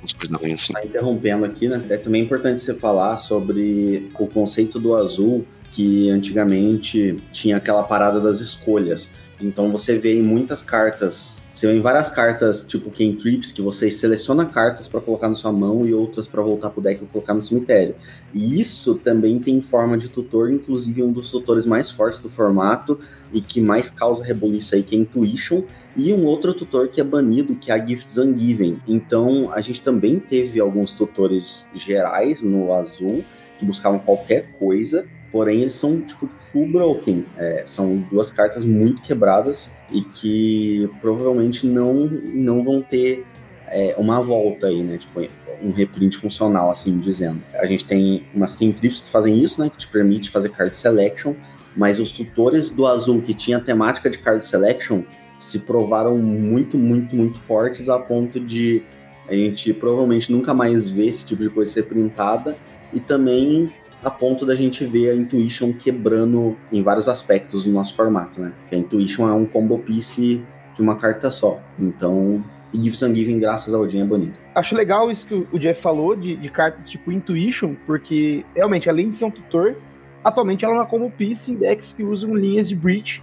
Umas coisas assim. Tá interrompendo aqui, né? É também importante você falar sobre o conceito do azul, que antigamente tinha aquela parada das escolhas. Então você vê em muitas cartas você vê em várias cartas, tipo Trips, que você seleciona cartas para colocar na sua mão e outras para voltar pro deck ou colocar no cemitério. E isso também tem forma de tutor, inclusive um dos tutores mais fortes do formato e que mais causa rebuliço aí, que é Intuition, e um outro tutor que é banido, que é a Gifts Ungiven. Então, a gente também teve alguns tutores gerais no azul, que buscavam qualquer coisa, porém eles são tipo full broken. É, são duas cartas muito quebradas e que provavelmente não, não vão ter é, uma volta aí, né? Tipo, um reprint funcional, assim dizendo. A gente tem umas trips que fazem isso, né? Que te permite fazer card selection, mas os tutores do azul que tinha temática de card selection se provaram muito, muito, muito fortes a ponto de a gente provavelmente nunca mais ver esse tipo de coisa ser printada e também a ponto da gente ver a Intuition quebrando em vários aspectos do nosso formato, né? Porque a Intuition é um combo piece de uma carta só. Então, e Gifts and Giving, graças ao Odin, é bonito. Acho legal isso que o Jeff falou de, de cartas tipo Intuition, porque realmente, além de ser um tutor, atualmente ela é uma combo piece em decks que usam linhas de Breach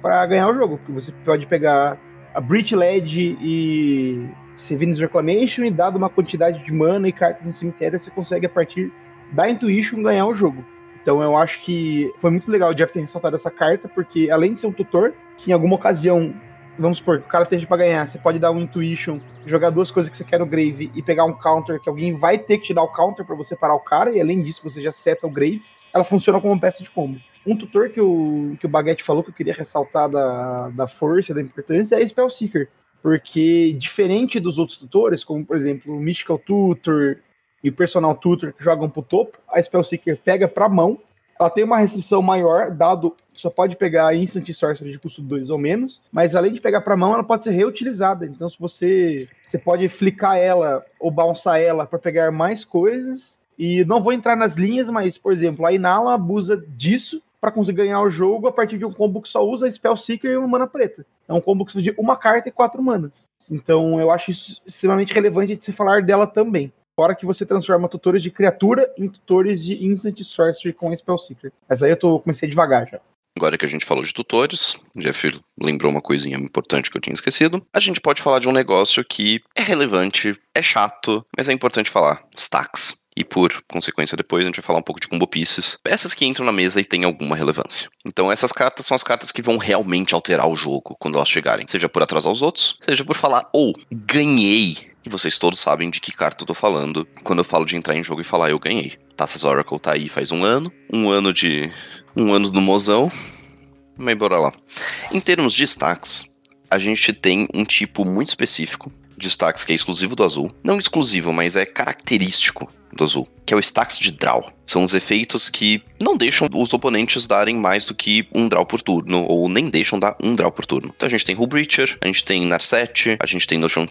para ganhar o jogo. Porque você pode pegar a Breach LED e Sevinus Reclamation e dado uma quantidade de mana e cartas no cemitério, você consegue a partir da Intuition ganhar o jogo. Então eu acho que foi muito legal o Jeff ter ressaltado essa carta, porque além de ser um tutor, que em alguma ocasião, vamos supor, o cara esteja para ganhar, você pode dar um Intuition, jogar duas coisas que você quer no Grave e pegar um counter que alguém vai ter que te dar o counter para você parar o cara, e além disso você já seta o Grave, ela funciona como peça de combo. Um tutor que o, que o Baguette falou que eu queria ressaltar da, da força, da importância, é Spell Seeker. Porque, diferente dos outros tutores, como por exemplo o Mystical Tutor, e Personal Tutor que jogam pro topo, a Spellseeker pega pra mão. Ela tem uma restrição maior, dado que só pode pegar Instant Sorcery de custo 2 ou menos, mas além de pegar pra mão, ela pode ser reutilizada. Então, se você você pode flicar ela ou bounçar ela para pegar mais coisas. E não vou entrar nas linhas, mas, por exemplo, a Inala abusa disso para conseguir ganhar o jogo a partir de um combo que só usa Spell Seeker e uma mana preta. É um combo que precisa de uma carta e quatro manas. Então eu acho isso extremamente relevante de se falar dela também. Fora que você transforma tutores de criatura em tutores de Instant Sorcery com Spell Secret. Mas aí eu tô, comecei devagar já. Agora que a gente falou de tutores, Jeff lembrou uma coisinha importante que eu tinha esquecido. A gente pode falar de um negócio que é relevante, é chato, mas é importante falar: stacks. E por consequência, depois a gente vai falar um pouco de combo pieces, peças que entram na mesa e têm alguma relevância. Então, essas cartas são as cartas que vão realmente alterar o jogo quando elas chegarem, seja por atrasar os outros, seja por falar, ou oh, ganhei e vocês todos sabem de que carta eu tô falando quando eu falo de entrar em jogo e falar eu ganhei. Taças Oracle tá aí faz um ano, um ano de. um ano no mozão. Mas bora lá. Em termos de stacks, a gente tem um tipo muito específico de stacks que é exclusivo do azul. Não exclusivo, mas é característico do azul, que é o stacks de draw. São os efeitos que não deixam os oponentes darem mais do que um draw por turno, ou nem deixam dar um draw por turno. Então a gente tem Hull Breacher, a gente tem Narset, a gente tem Notion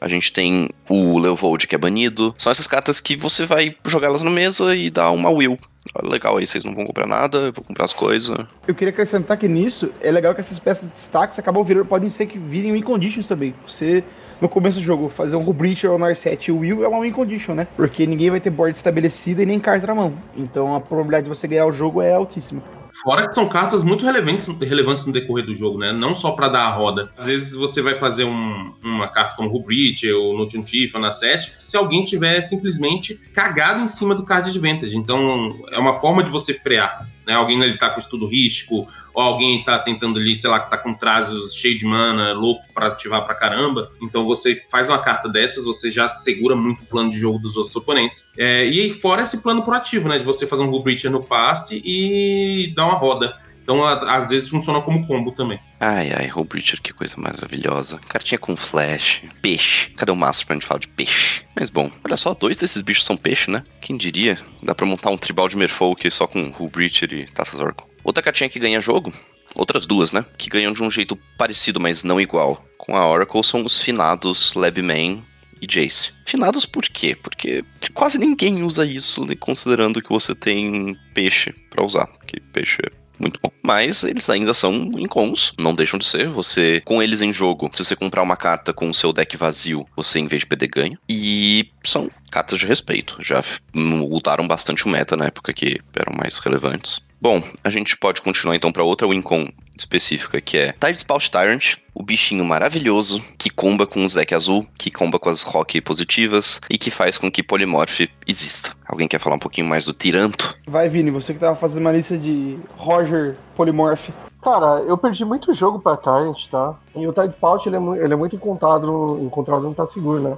a gente tem o Leovold que é banido. São essas cartas que você vai jogar elas na mesa e dar uma will. Legal, aí vocês não vão comprar nada, eu vou comprar as coisas. Eu queria acrescentar que nisso é legal que essas peças de destaques acabam virando, podem ser que virem em conditions também. Você no começo do jogo, fazer um Breacher ou Narset e Will é uma win condition, né? Porque ninguém vai ter board estabelecida e nem carta na mão. Então a probabilidade de você ganhar o jogo é altíssima. Fora que são cartas muito relevantes, relevantes no decorrer do jogo, né? Não só para dar a roda. Às vezes você vai fazer um, uma carta como Rubrit ou Notion Chief ou na Sest, se alguém tiver simplesmente cagado em cima do card advantage. Então é uma forma de você frear. Né? Alguém ele tá com estudo risco, ou alguém tá tentando ali, sei lá, que tá com trazos cheio de mana, louco para ativar pra caramba. Então você faz uma carta dessas, você já segura muito o plano de jogo dos outros oponentes. É, e fora esse plano proativo, né? De você fazer um Rule Breacher no passe e dar uma roda. Então, às vezes, funciona como combo também. Ai, ai, Breacher, que coisa maravilhosa. Cartinha com flash, peixe. Cadê o maço pra gente falar de peixe? Mas bom, olha só, dois desses bichos são peixe, né? Quem diria? Dá pra montar um tribal de Merfolk só com Breacher e Taças Oracle. Outra cartinha que ganha jogo, outras duas, né? Que ganham de um jeito parecido, mas não igual. Com a Oracle são os finados Labman e Jace. Finados por quê? Porque quase ninguém usa isso, né, considerando que você tem peixe para usar. Que peixe é muito bom. Mas eles ainda são incons, não deixam de ser. Você, com eles em jogo, se você comprar uma carta com o seu deck vazio, você em vez de perder ganha. E são cartas de respeito. Já mudaram bastante o meta na época que eram mais relevantes. Bom, a gente pode continuar então para outra Wincon específica, que é Tidespout Tyrant, o bichinho maravilhoso que comba com o Zek azul, que comba com as rock positivas e que faz com que Polymorph exista. Alguém quer falar um pouquinho mais do Tiranto? Vai, Vini, você que tava fazendo uma lista de Roger Polymorph. Cara, eu perdi muito jogo pra Tyrant, tá? E o Tidespout, ele, é ele é muito encontrado no, encontrado no Tá Seguro, né?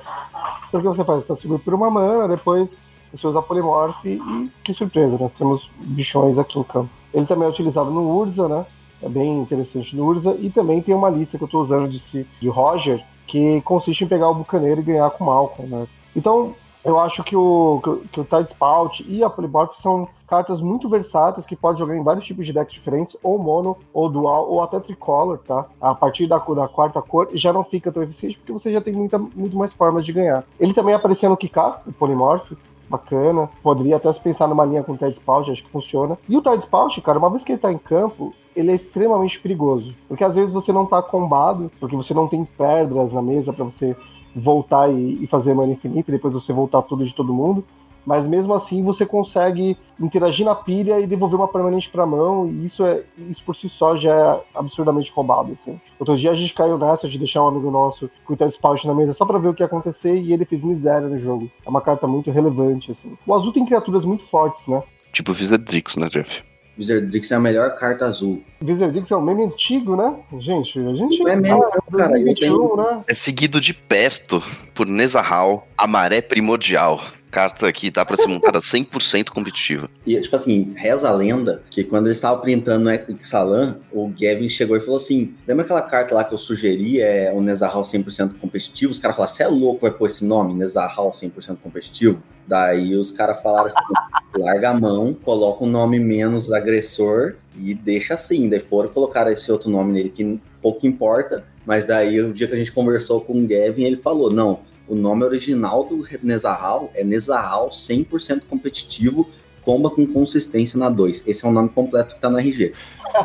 Porque você faz Tá Seguro por uma mana, depois você usa Polymorph e que surpresa, nós temos bichões aqui em campo. Ele também é utilizado no Urza, né? É bem interessante no Urza. E também tem uma lista que eu estou usando de, de Roger, que consiste em pegar o Bucaneiro e ganhar com o Malcolm, né? Então, eu acho que o, que, que o Tidespout e a Polymorph são cartas muito versáteis que pode jogar em vários tipos de decks diferentes, ou mono, ou dual, ou até tricolor, tá? A partir da, da quarta cor já não fica tão eficiente porque você já tem muita, muito mais formas de ganhar. Ele também aparecia no Kika, o Polymorph, bacana. Poderia até se pensar numa linha com o Ted Spout, acho que funciona. E o Ted Spout, cara, uma vez que ele tá em campo, ele é extremamente perigoso. Porque às vezes você não tá combado, porque você não tem pedras na mesa para você voltar e, e, fazer mana infinita, e depois você voltar tudo de todo mundo mas mesmo assim você consegue interagir na pilha e devolver uma permanente para mão, e isso é isso por si só já é absurdamente roubado, assim. Outro dia a gente caiu nessa de deixar um amigo nosso com o Spout na mesa só para ver o que ia acontecer e ele fez miséria no jogo. É uma carta muito relevante, assim. O azul tem criaturas muito fortes, né? Tipo Wizardrix, né, Jeff? Wizardrix é a melhor carta azul. Wizardrix é um meme antigo, né? Gente, a gente é meme, tá, cara, 2021, né? É seguido de perto por Nezahal, a maré primordial carta que dá para ser montada 100% competitiva. E, tipo assim, reza a lenda que quando ele estava printando o Ixalan, o Gavin chegou e falou assim: lembra aquela carta lá que eu sugeri, é o Nezahal 100% competitivo? Os caras falaram: você é louco, vai pôr esse nome, Nezahal 100% competitivo? Daí os caras falaram assim: larga a mão, coloca um nome menos agressor e deixa assim. Daí foram colocar esse outro nome nele que pouco importa. Mas daí, o dia que a gente conversou com o Gavin, ele falou: não, o nome original do Nezahal é Nezahal 100% competitivo, comba com consistência na 2. Esse é o nome completo que tá no RG.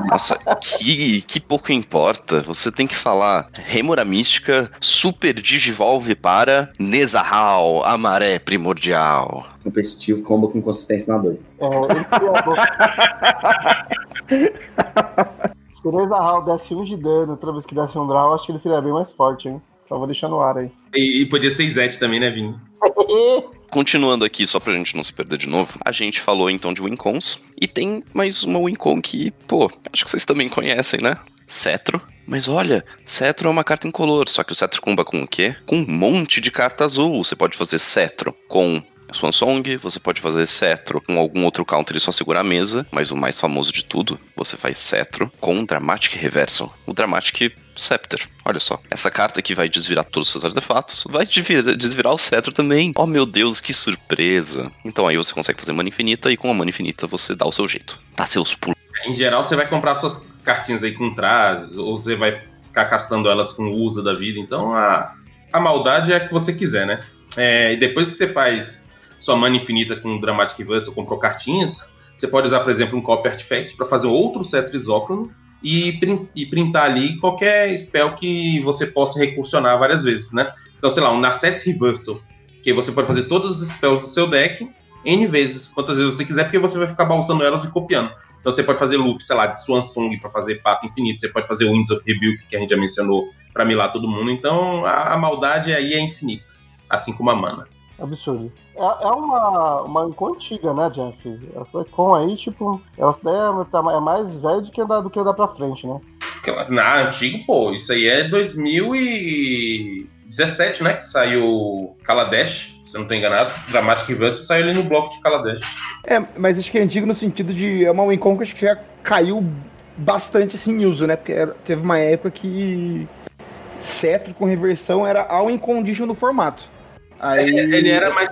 Nossa, que, que pouco importa. Você tem que falar Remora Mística, Super Digivolve para Nezahal, a maré primordial. Competitivo, comba com consistência na 2. Se o Nezahal desse 1 um de dano outra vez que desse um draw, acho que ele seria bem mais forte, hein? Só vou deixar no ar aí. E, e podia ser Zete também, né, Vini? Continuando aqui, só pra gente não se perder de novo, a gente falou então de Wincons, e tem mais uma Wincon que, pô, acho que vocês também conhecem, né? Cetro. Mas olha, Cetro é uma carta incolor, só que o Cetro comba com o quê? Com um monte de carta azul. Você pode fazer Cetro com Swan Song, você pode fazer Cetro com algum outro counter e só segurar a mesa, mas o mais famoso de tudo, você faz Cetro com Dramatic Reversal. O Dramatic Scepter. Olha só. Essa carta aqui vai desvirar todos os seus artefatos. Vai desvirar, desvirar o cetro também. Oh meu Deus, que surpresa. Então aí você consegue fazer mana infinita e com a mana infinita você dá o seu jeito. Dá seus pulos. Em geral, você vai comprar suas cartinhas aí com trás, ou você vai ficar castando elas com usa da vida. Então a, a maldade é a que você quiser, né? É, e depois que você faz sua mana infinita com Dramatic Reverse ou comprou cartinhas, você pode usar, por exemplo, um Copy Artifact para fazer outro cetro isócrono e, e printar ali qualquer spell que você possa recursionar várias vezes, né? Então, sei lá, um Nasset's Reversal, que você pode fazer todos os spells do seu deck N vezes, quantas vezes você quiser, porque você vai ficar balançando elas e copiando. Então você pode fazer loop, sei lá, de Swan Song para fazer papo infinito, você pode fazer Winds of Rebuke, que a gente já mencionou, para milar todo mundo. Então a, a maldade aí é infinita, assim como a mana. Absurdo. É, é uma, uma antiga, né, Jeff? Essa Icon aí, tipo, essa daí é, é mais velha do que andar, do que andar pra frente, né? Na antigo, pô, isso aí é 2017, né? Que saiu Kaladesh, se eu não tô enganado. Dramatic Reverse saiu ali no bloco de Kaladesh. É, mas acho que é antigo no sentido de. É uma Wincon que acho que já caiu bastante assim em uso, né? Porque era, teve uma época que cetro com reversão era all in condition no formato. Aí... Ele era mais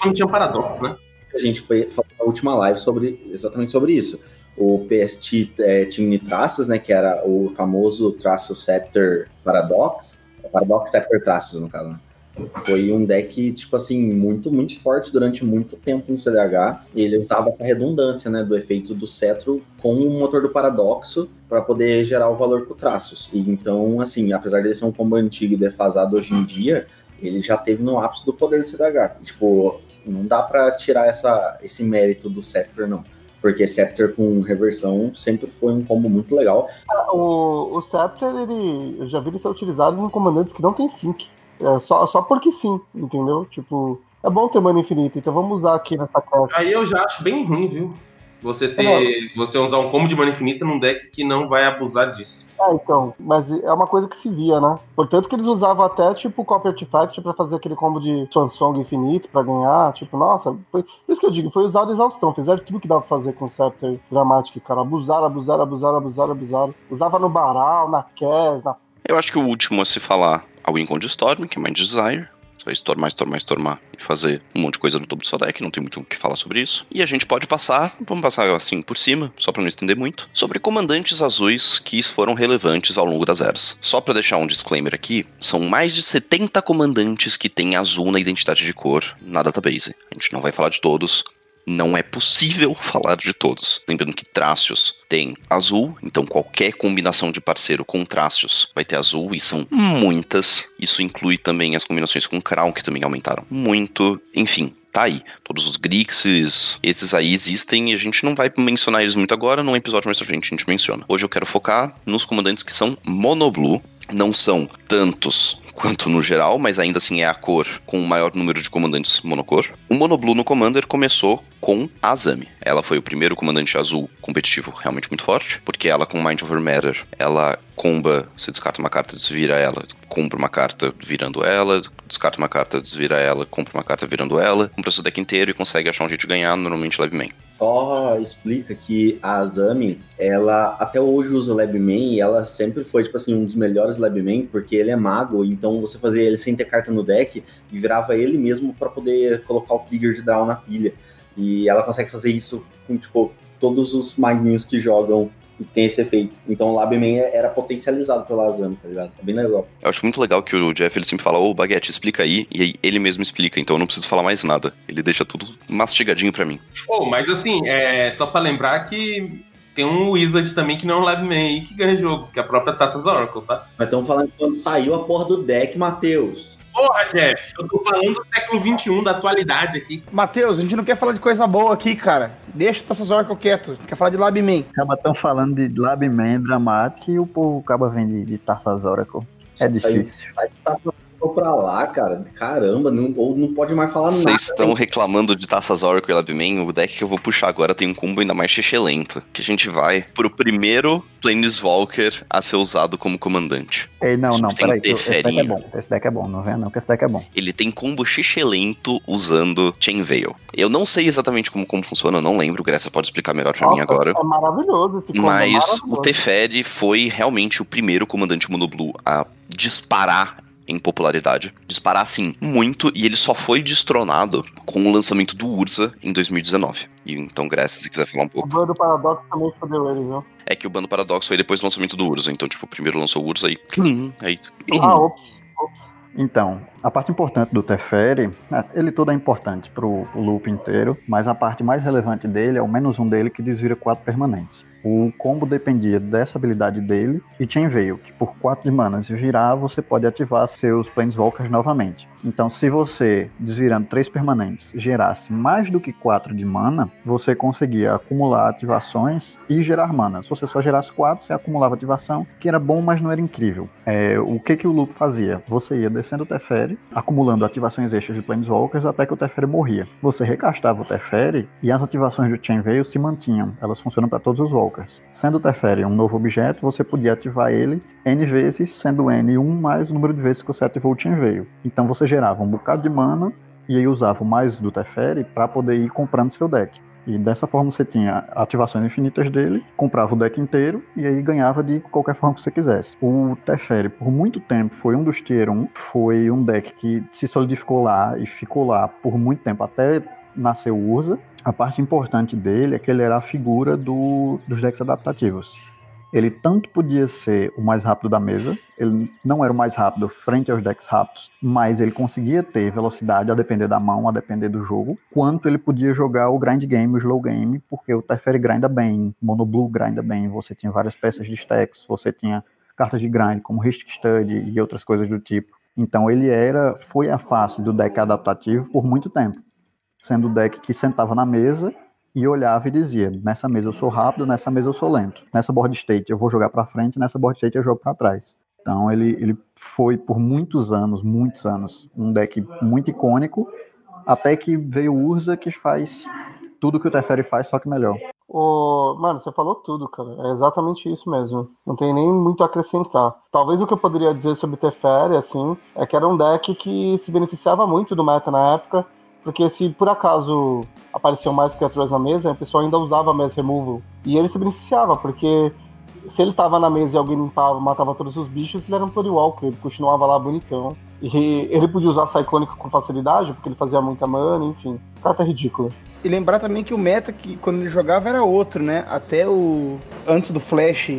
quando tinha paradoxo, né? A gente foi falar na última live sobre exatamente sobre isso. O PST é, tinha traços, né? Que era o famoso traço Scepter Paradox. Paradox Scepter Traços, no caso, né? Foi um deck, tipo assim, muito, muito forte durante muito tempo no CDH. Ele usava essa redundância, né, do efeito do cetro com o motor do paradoxo para poder gerar o valor com traços. E então, assim, apesar de ser um combo antigo e defasado hoje em dia, ele já teve no ápice do poder do CDH. Tipo, não dá para tirar essa, esse mérito do Scepter, não. Porque Scepter com reversão sempre foi um combo muito legal. Ah, o, o Scepter, ele, eu já vi ele ser utilizado em comandantes que não tem sync. É, só, só porque sim, entendeu? Tipo, é bom ter mana infinita, então vamos usar aqui nessa classe. Aí eu já acho bem ruim, viu? Você ter. Você usar um combo de mana infinita num deck que não vai abusar disso. É, então, mas é uma coisa que se via, né? Portanto que eles usavam até, tipo, Copy Artifact pra fazer aquele combo de Swansong infinito pra ganhar. Tipo, nossa, foi isso que eu digo, foi usado exaustão. Fizeram tudo que dava pra fazer com o Scepter Dramatic, cara. Abusaram, abusaram, abusaram, abusaram, abusaram. Usava no Baral, na Cass, na... Eu acho que o último a se falar a Wincon de Storm, que é mais Desire. Você vai stormar, stormar, stormar e fazer um monte de coisa no topo do seu deck, não tem muito o que falar sobre isso. E a gente pode passar, vamos passar assim por cima, só para não estender muito, sobre comandantes azuis que foram relevantes ao longo das eras. Só para deixar um disclaimer aqui, são mais de 70 comandantes que têm azul na identidade de cor na database. A gente não vai falar de todos, não é possível falar de todos. Lembrando que Trácios tem azul, então qualquer combinação de parceiro com Trácios vai ter azul, e são muitas. Isso inclui também as combinações com Crown, que também aumentaram muito. Enfim, tá aí. Todos os Grixis, esses aí existem e a gente não vai mencionar eles muito agora, num episódio mais pra frente a gente menciona. Hoje eu quero focar nos comandantes que são monoblue, não são tantos quanto no geral, mas ainda assim é a cor com o maior número de comandantes monocor. O Monoblue no Commander começou com a Azami. Ela foi o primeiro comandante azul competitivo realmente muito forte, porque ela com Mind Over Matter, ela comba, você descarta uma carta, desvira ela, compra uma carta virando ela, descarta uma carta, desvira ela, compra uma carta virando ela, compra seu deck inteiro e consegue achar um jeito de ganhar, normalmente Main. Só explica que a Azami, ela até hoje usa Labman e ela sempre foi, tipo assim, um dos melhores Labman, porque ele é mago, então você fazia ele sem ter carta no deck e virava ele mesmo para poder colocar o trigger de draw na pilha. E ela consegue fazer isso com, tipo, todos os maguinhos que jogam e que tem esse efeito. Então o Labman era potencializado pela Azami, tá ligado? É bem legal. Eu acho muito legal que o Jeff ele sempre fala, ô Baguete, explica aí, e aí ele mesmo explica, então eu não preciso falar mais nada. Ele deixa tudo mastigadinho para mim. Oh, mas assim, é só para lembrar que tem um Wizard também que não é um Live Man aí que ganha jogo, que é a própria Taças Oracle, tá? Mas estamos falando de quando saiu a porra do deck, Matheus. Porra, Jeff, eu tô falando do século XXI, da atualidade aqui. Matheus, a gente não quer falar de coisa boa aqui, cara. Deixa essas horas quieto. A gente quer falar de Labman. Acaba tão falando de Labman, dramático, e o povo acaba vendo de, de Taças Oracle. É difícil. Sai, sai, Ficou pra lá, cara. Caramba, não, ou não pode mais falar Cês nada. Vocês estão reclamando de Taças Oracle e Labman? O deck que eu vou puxar agora tem um combo ainda mais lento. Que a gente vai pro primeiro Planeswalker a ser usado como comandante. Ei, não, não, peraí. Esse deck é bom. Esse deck é bom, não vem não, que esse deck é bom. Ele tem combo lento usando Chain Veil. Eu não sei exatamente como, como funciona, eu não lembro. O Gressa pode explicar melhor pra Nossa, mim agora. É maravilhoso esse combo, Mas é maravilhoso. o Teferi foi realmente o primeiro comandante monoblue a disparar em popularidade. Disparar, assim, muito, e ele só foi destronado com o lançamento do Urza em 2019. E então, Grécia, se quiser falar um O pouco. Bando Paradox também fodeu ele, viu? É que o Bando Paradox foi depois do lançamento do Urza. Então, tipo, primeiro lançou o Urza aí. Aí. Ah, ops, ops. Então, A parte importante do Teferi, é, ele todo é importante pro, pro loop inteiro, mas a parte mais relevante dele é o menos um dele que desvira quatro permanentes. O combo dependia dessa habilidade dele e Chain Veil, que por 4 de mana se virar, você pode ativar seus Planeswalkers novamente. Então, se você, desvirando 3 permanentes, gerasse mais do que 4 de mana, você conseguia acumular ativações e gerar mana. Se você só gerasse 4, você acumulava ativação, que era bom, mas não era incrível. É, o que, que o Luke fazia? Você ia descendo o Teferi, acumulando ativações extras de Planeswalkers até que o Teferi morria. Você recastava o Teferi e as ativações do Chain Veil se mantinham. Elas funcionam para todos os Walkers. Sendo o Teferi um novo objeto, você podia ativar ele N vezes, sendo N 1 mais o número de vezes que você ativou o Chain Veil. Então você gerava um bocado de mana e aí usava mais do Teferi para poder ir comprando seu deck. E dessa forma você tinha ativações infinitas dele, comprava o deck inteiro e aí ganhava de qualquer forma que você quisesse. O Teferi, por muito tempo, foi um dos Tier 1, foi um deck que se solidificou lá e ficou lá por muito tempo, até nasceu Urza. A parte importante dele é que ele era a figura do, dos decks adaptativos. Ele tanto podia ser o mais rápido da mesa, ele não era o mais rápido frente aos decks rápidos, mas ele conseguia ter velocidade a depender da mão, a depender do jogo, quanto ele podia jogar o grind game, o slow game, porque o Teferi grinda bem, Mono Blue grinda bem, você tinha várias peças de stacks, você tinha cartas de grind como Ristic Study e outras coisas do tipo. Então ele era, foi a face do deck adaptativo por muito tempo sendo o deck que sentava na mesa e olhava e dizia: nessa mesa eu sou rápido, nessa mesa eu sou lento. Nessa board state eu vou jogar para frente, nessa board state eu jogo para trás. Então ele, ele foi por muitos anos, muitos anos, um deck muito icônico, até que veio o Urza que faz tudo que o Teferi faz, só que melhor. Mano, você falou tudo, cara. É exatamente isso mesmo. Não tem nem muito a acrescentar. Talvez o que eu poderia dizer sobre Teferi, assim, é que era um deck que se beneficiava muito do meta na época, porque se por acaso apareciam mais criaturas na mesa, a pessoa ainda usava Mass Removal. E ele se beneficiava, porque se ele tava na mesa e alguém limpava, matava todos os bichos, ele era um Play Walker, ele continuava lá bonitão. E ele podia usar Cyclonic com facilidade, porque ele fazia muita mana, enfim. Carta ridícula. E lembrar também que o meta que quando ele jogava era outro, né? Até o. Antes do Flash,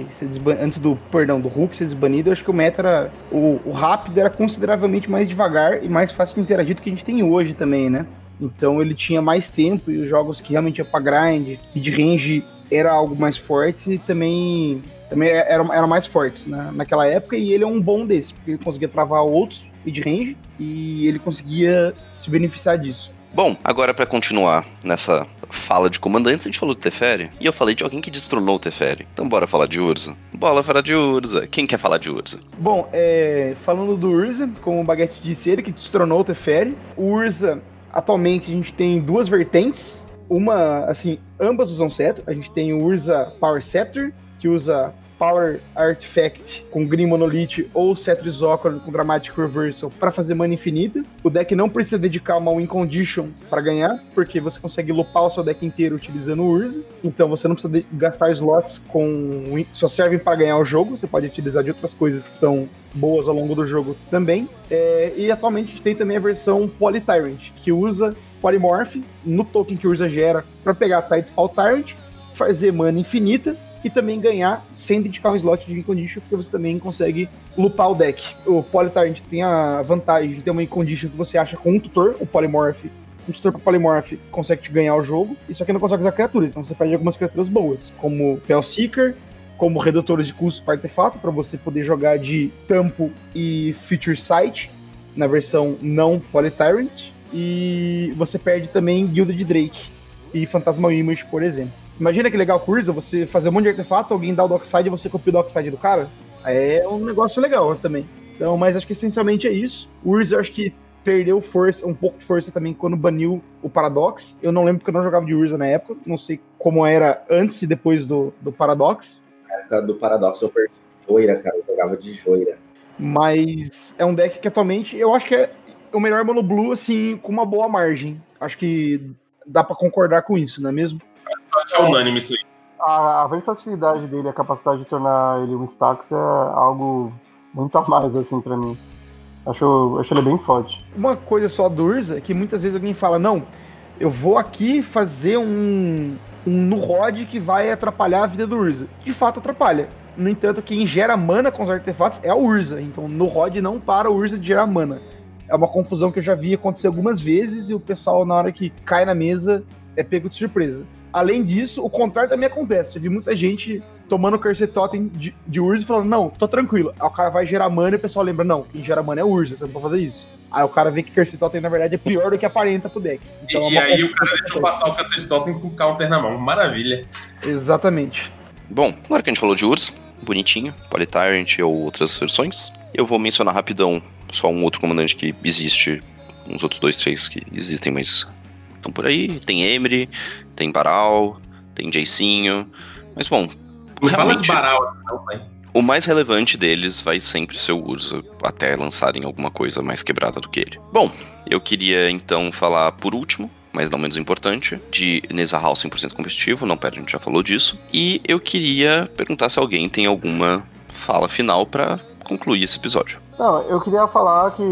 antes do. Perdão, do Hulk ser desbanido, eu acho que o meta era. O, o rápido era consideravelmente mais devagar e mais fácil de interagir do que a gente tem hoje também, né? Então ele tinha mais tempo e os jogos que realmente é pra grind e de range era algo mais forte e também, também eram, era mais fortes né, naquela época. E ele é um bom desse, porque ele conseguia travar outros de range e ele conseguia se beneficiar disso. Bom, agora para continuar nessa fala de comandantes, a gente falou do Teferi e eu falei de alguém que destronou o Teferi. Então bora falar de Urza. Bora falar de Urza. Quem quer falar de Urza? Bom, é, falando do Urza, como o Baguete disse, ele que destronou o Teferi. O Urza, atualmente, a gente tem duas vertentes. Uma, assim, ambas usam cetro. A gente tem o Urza Power Scepter, que usa Power Artifact com Green Monolith ou Cetro Zócalo com Dramatic Reversal para fazer mana infinita. O deck não precisa dedicar uma Win Condition para ganhar, porque você consegue lupar o seu deck inteiro utilizando o Urza. Então você não precisa gastar slots com. só servem para ganhar o jogo. Você pode utilizar de outras coisas que são boas ao longo do jogo também. É, e atualmente a gente tem também a versão Poly Tyrant, que usa Polymorph no token que o Urza gera para pegar Tidespal Tyrant, fazer mana infinita e também ganhar sem dedicar um slot de Incondition, porque você também consegue lupar o deck. O Polytyrant tem a vantagem de ter uma Incondition que você acha com um tutor, o Polymorph. Um tutor para Polymorph consegue te ganhar o jogo, e só que não consegue usar criaturas, então você perde algumas criaturas boas, como Seeker, como redutores de custo para artefato, para você poder jogar de Tampo e Future Sight, na versão não Polytyrant, e você perde também Guilda de Drake e Phantasmal Image, por exemplo. Imagina que legal curso, você fazer um monte de artefato, alguém dá o dockside e você copia o dockside do cara. É um negócio legal também. Então, mas acho que essencialmente é isso. O Urza eu acho que perdeu força, um pouco de força também quando baniu o Paradox. Eu não lembro porque eu não jogava de Urza na época. Não sei como era antes e depois do, do Paradox. Na época do Paradox eu perdi Joira, cara. Eu jogava de Joira. Mas é um deck que atualmente eu acho que é o melhor Mono Blue, assim, com uma boa margem. Acho que dá para concordar com isso, não é mesmo? É unânime isso aí. A, a, versatilidade dele, a capacidade de tornar ele um Stax é algo muito a mais, assim, para mim. Acho, acho ele bem forte. Uma coisa só do Urza é que muitas vezes alguém fala, não, eu vou aqui fazer um, um no rod que vai atrapalhar a vida do Urza. De fato atrapalha. No entanto, quem gera mana com os artefatos é a Urza. Então no rod não para o Urza de gerar mana. é uma confusão que eu já vi acontecer algumas vezes e o pessoal, na hora que cai na mesa, é pego de surpresa. Além disso, o contrário também acontece. Eu vi muita gente tomando o Cursed Totem de, de Urza e falando, não, tô tranquilo. Aí o cara vai gerar mana e o pessoal lembra, não, quem gera mana é Urza, você não pode fazer isso. Aí o cara vê que Cursed Totem, na verdade, é pior do que aparenta pro deck. Então, e, é aí o cara deixou passar o Cursed Totem com o counter na mão. Maravilha. Exatamente. Bom, agora que a gente falou de Urza, bonitinho, Polytyrant ou outras versões, eu vou mencionar rapidão só um outro comandante que existe, uns outros dois, três que existem, mas estão por aí. Tem Emery, tem Baral, tem Jacinho. Mas bom. Fala de Baral, pai. O mais relevante deles vai sempre ser o Urza, até lançarem alguma coisa mais quebrada do que ele. Bom, eu queria então falar por último, mas não menos importante, de Nezahal 100% competitivo, não pera, a gente já falou disso. E eu queria perguntar se alguém tem alguma fala final para concluir esse episódio. Não, eu queria falar que,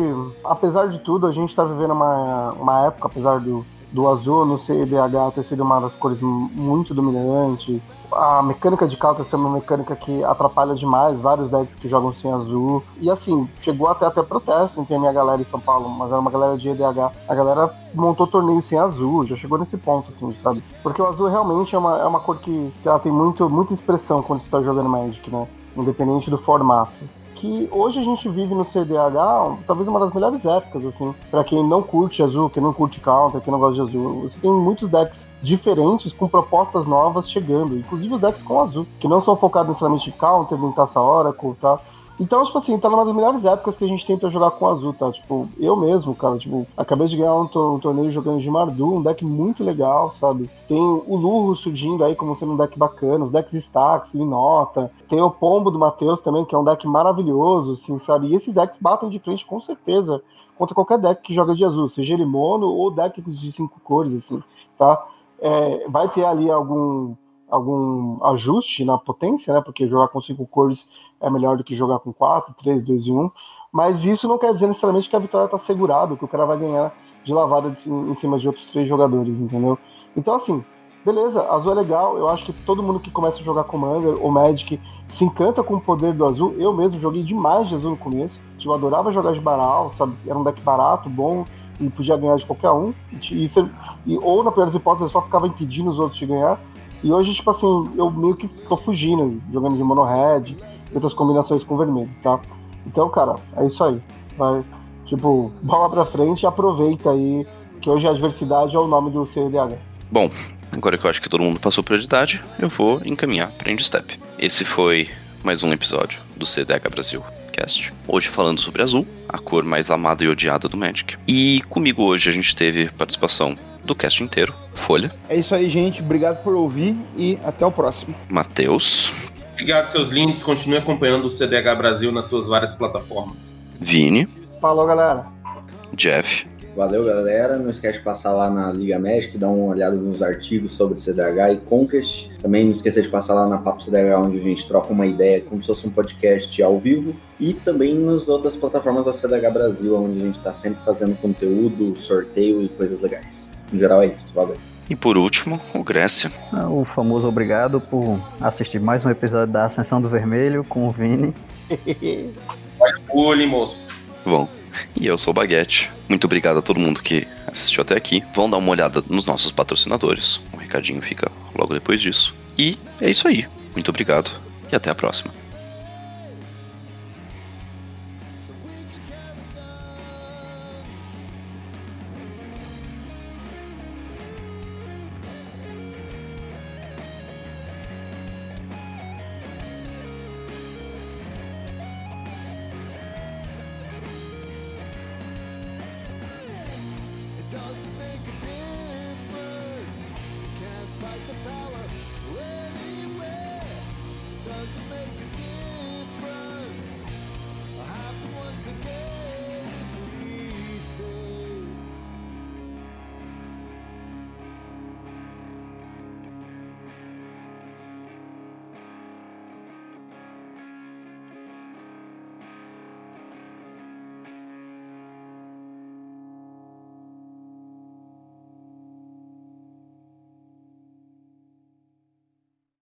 apesar de tudo, a gente tá vivendo uma, uma época, apesar do, do azul no CDH ter sido uma das cores muito dominantes. A mecânica de counter ser uma mecânica que atrapalha demais vários decks que jogam sem azul. E assim, chegou até até protesto entre a minha galera em São Paulo, mas era uma galera de EDH. A galera montou torneio sem azul, já chegou nesse ponto, assim, sabe? Porque o azul realmente é uma, é uma cor que, que ela tem muito, muita expressão quando você tá jogando Magic, né? Independente do formato que hoje a gente vive no CDH, talvez uma das melhores épocas, assim, para quem não curte azul, quem não curte counter, quem não gosta de azul. Você tem muitos decks diferentes com propostas novas chegando, inclusive os decks com azul, que não são focados necessariamente em counter, em caça oracle, tá? Então, tipo assim, tá numa das melhores épocas que a gente tem pra jogar com azul, tá? Tipo, eu mesmo, cara, tipo, acabei de ganhar um, um torneio jogando de Mardu, um deck muito legal, sabe? Tem o Lurro surgindo aí como sendo um deck bacana, os decks Stacks, Nota. Tem o Pombo do Matheus também, que é um deck maravilhoso, assim, sabe? E esses decks batem de frente com certeza contra qualquer deck que joga de azul, seja ele mono ou deck de cinco cores, assim, tá? É, vai ter ali algum algum ajuste na potência, né? Porque jogar com cinco cores é melhor do que jogar com quatro, três, dois e um. Mas isso não quer dizer necessariamente que a vitória está segurada, que o cara vai ganhar de lavada de, em cima de outros três jogadores, entendeu? Então, assim, beleza, azul é legal. Eu acho que todo mundo que começa a jogar Commander ou Magic se encanta com o poder do azul. Eu mesmo joguei demais de azul no começo. Tipo, eu adorava jogar de Baral, sabe? Era um deck barato, bom, e podia ganhar de qualquer um. E, e, ou, na pior das hipóteses, eu só ficava impedindo os outros de ganhar. E hoje, tipo assim, eu meio que tô fugindo, jogando de mono red outras combinações com vermelho, tá? Então, cara, é isso aí. Vai, tipo, bola pra frente e aproveita aí que hoje a adversidade é o nome do CDH. Bom, agora que eu acho que todo mundo passou prioridade, eu vou encaminhar pra End Step. Esse foi mais um episódio do CDH Brasil. Cast. Hoje falando sobre azul, a cor mais amada e odiada do Magic. E comigo hoje a gente teve participação do cast inteiro, Folha. É isso aí, gente. Obrigado por ouvir e até o próximo. Matheus. Obrigado, seus lindos. Continue acompanhando o CDH Brasil nas suas várias plataformas. Vini. Falou, galera. Jeff. Valeu, galera. Não esquece de passar lá na Liga Magic, dar uma olhada nos artigos sobre CDH e Conquest. Também não esqueça de passar lá na Papo CDH, onde a gente troca uma ideia como se fosse um podcast ao vivo. E também nas outras plataformas da CDH Brasil, onde a gente está sempre fazendo conteúdo, sorteio e coisas legais. No geral é isso. Valeu. E por último, o Grécia. Ah, o famoso obrigado por assistir mais um episódio da Ascensão do Vermelho com o Vini. Olha, moço. Bom, e eu sou o Baguete. Muito obrigado a todo mundo que assistiu até aqui. Vão dar uma olhada nos nossos patrocinadores. O recadinho fica logo depois disso. E é isso aí. Muito obrigado e até a próxima.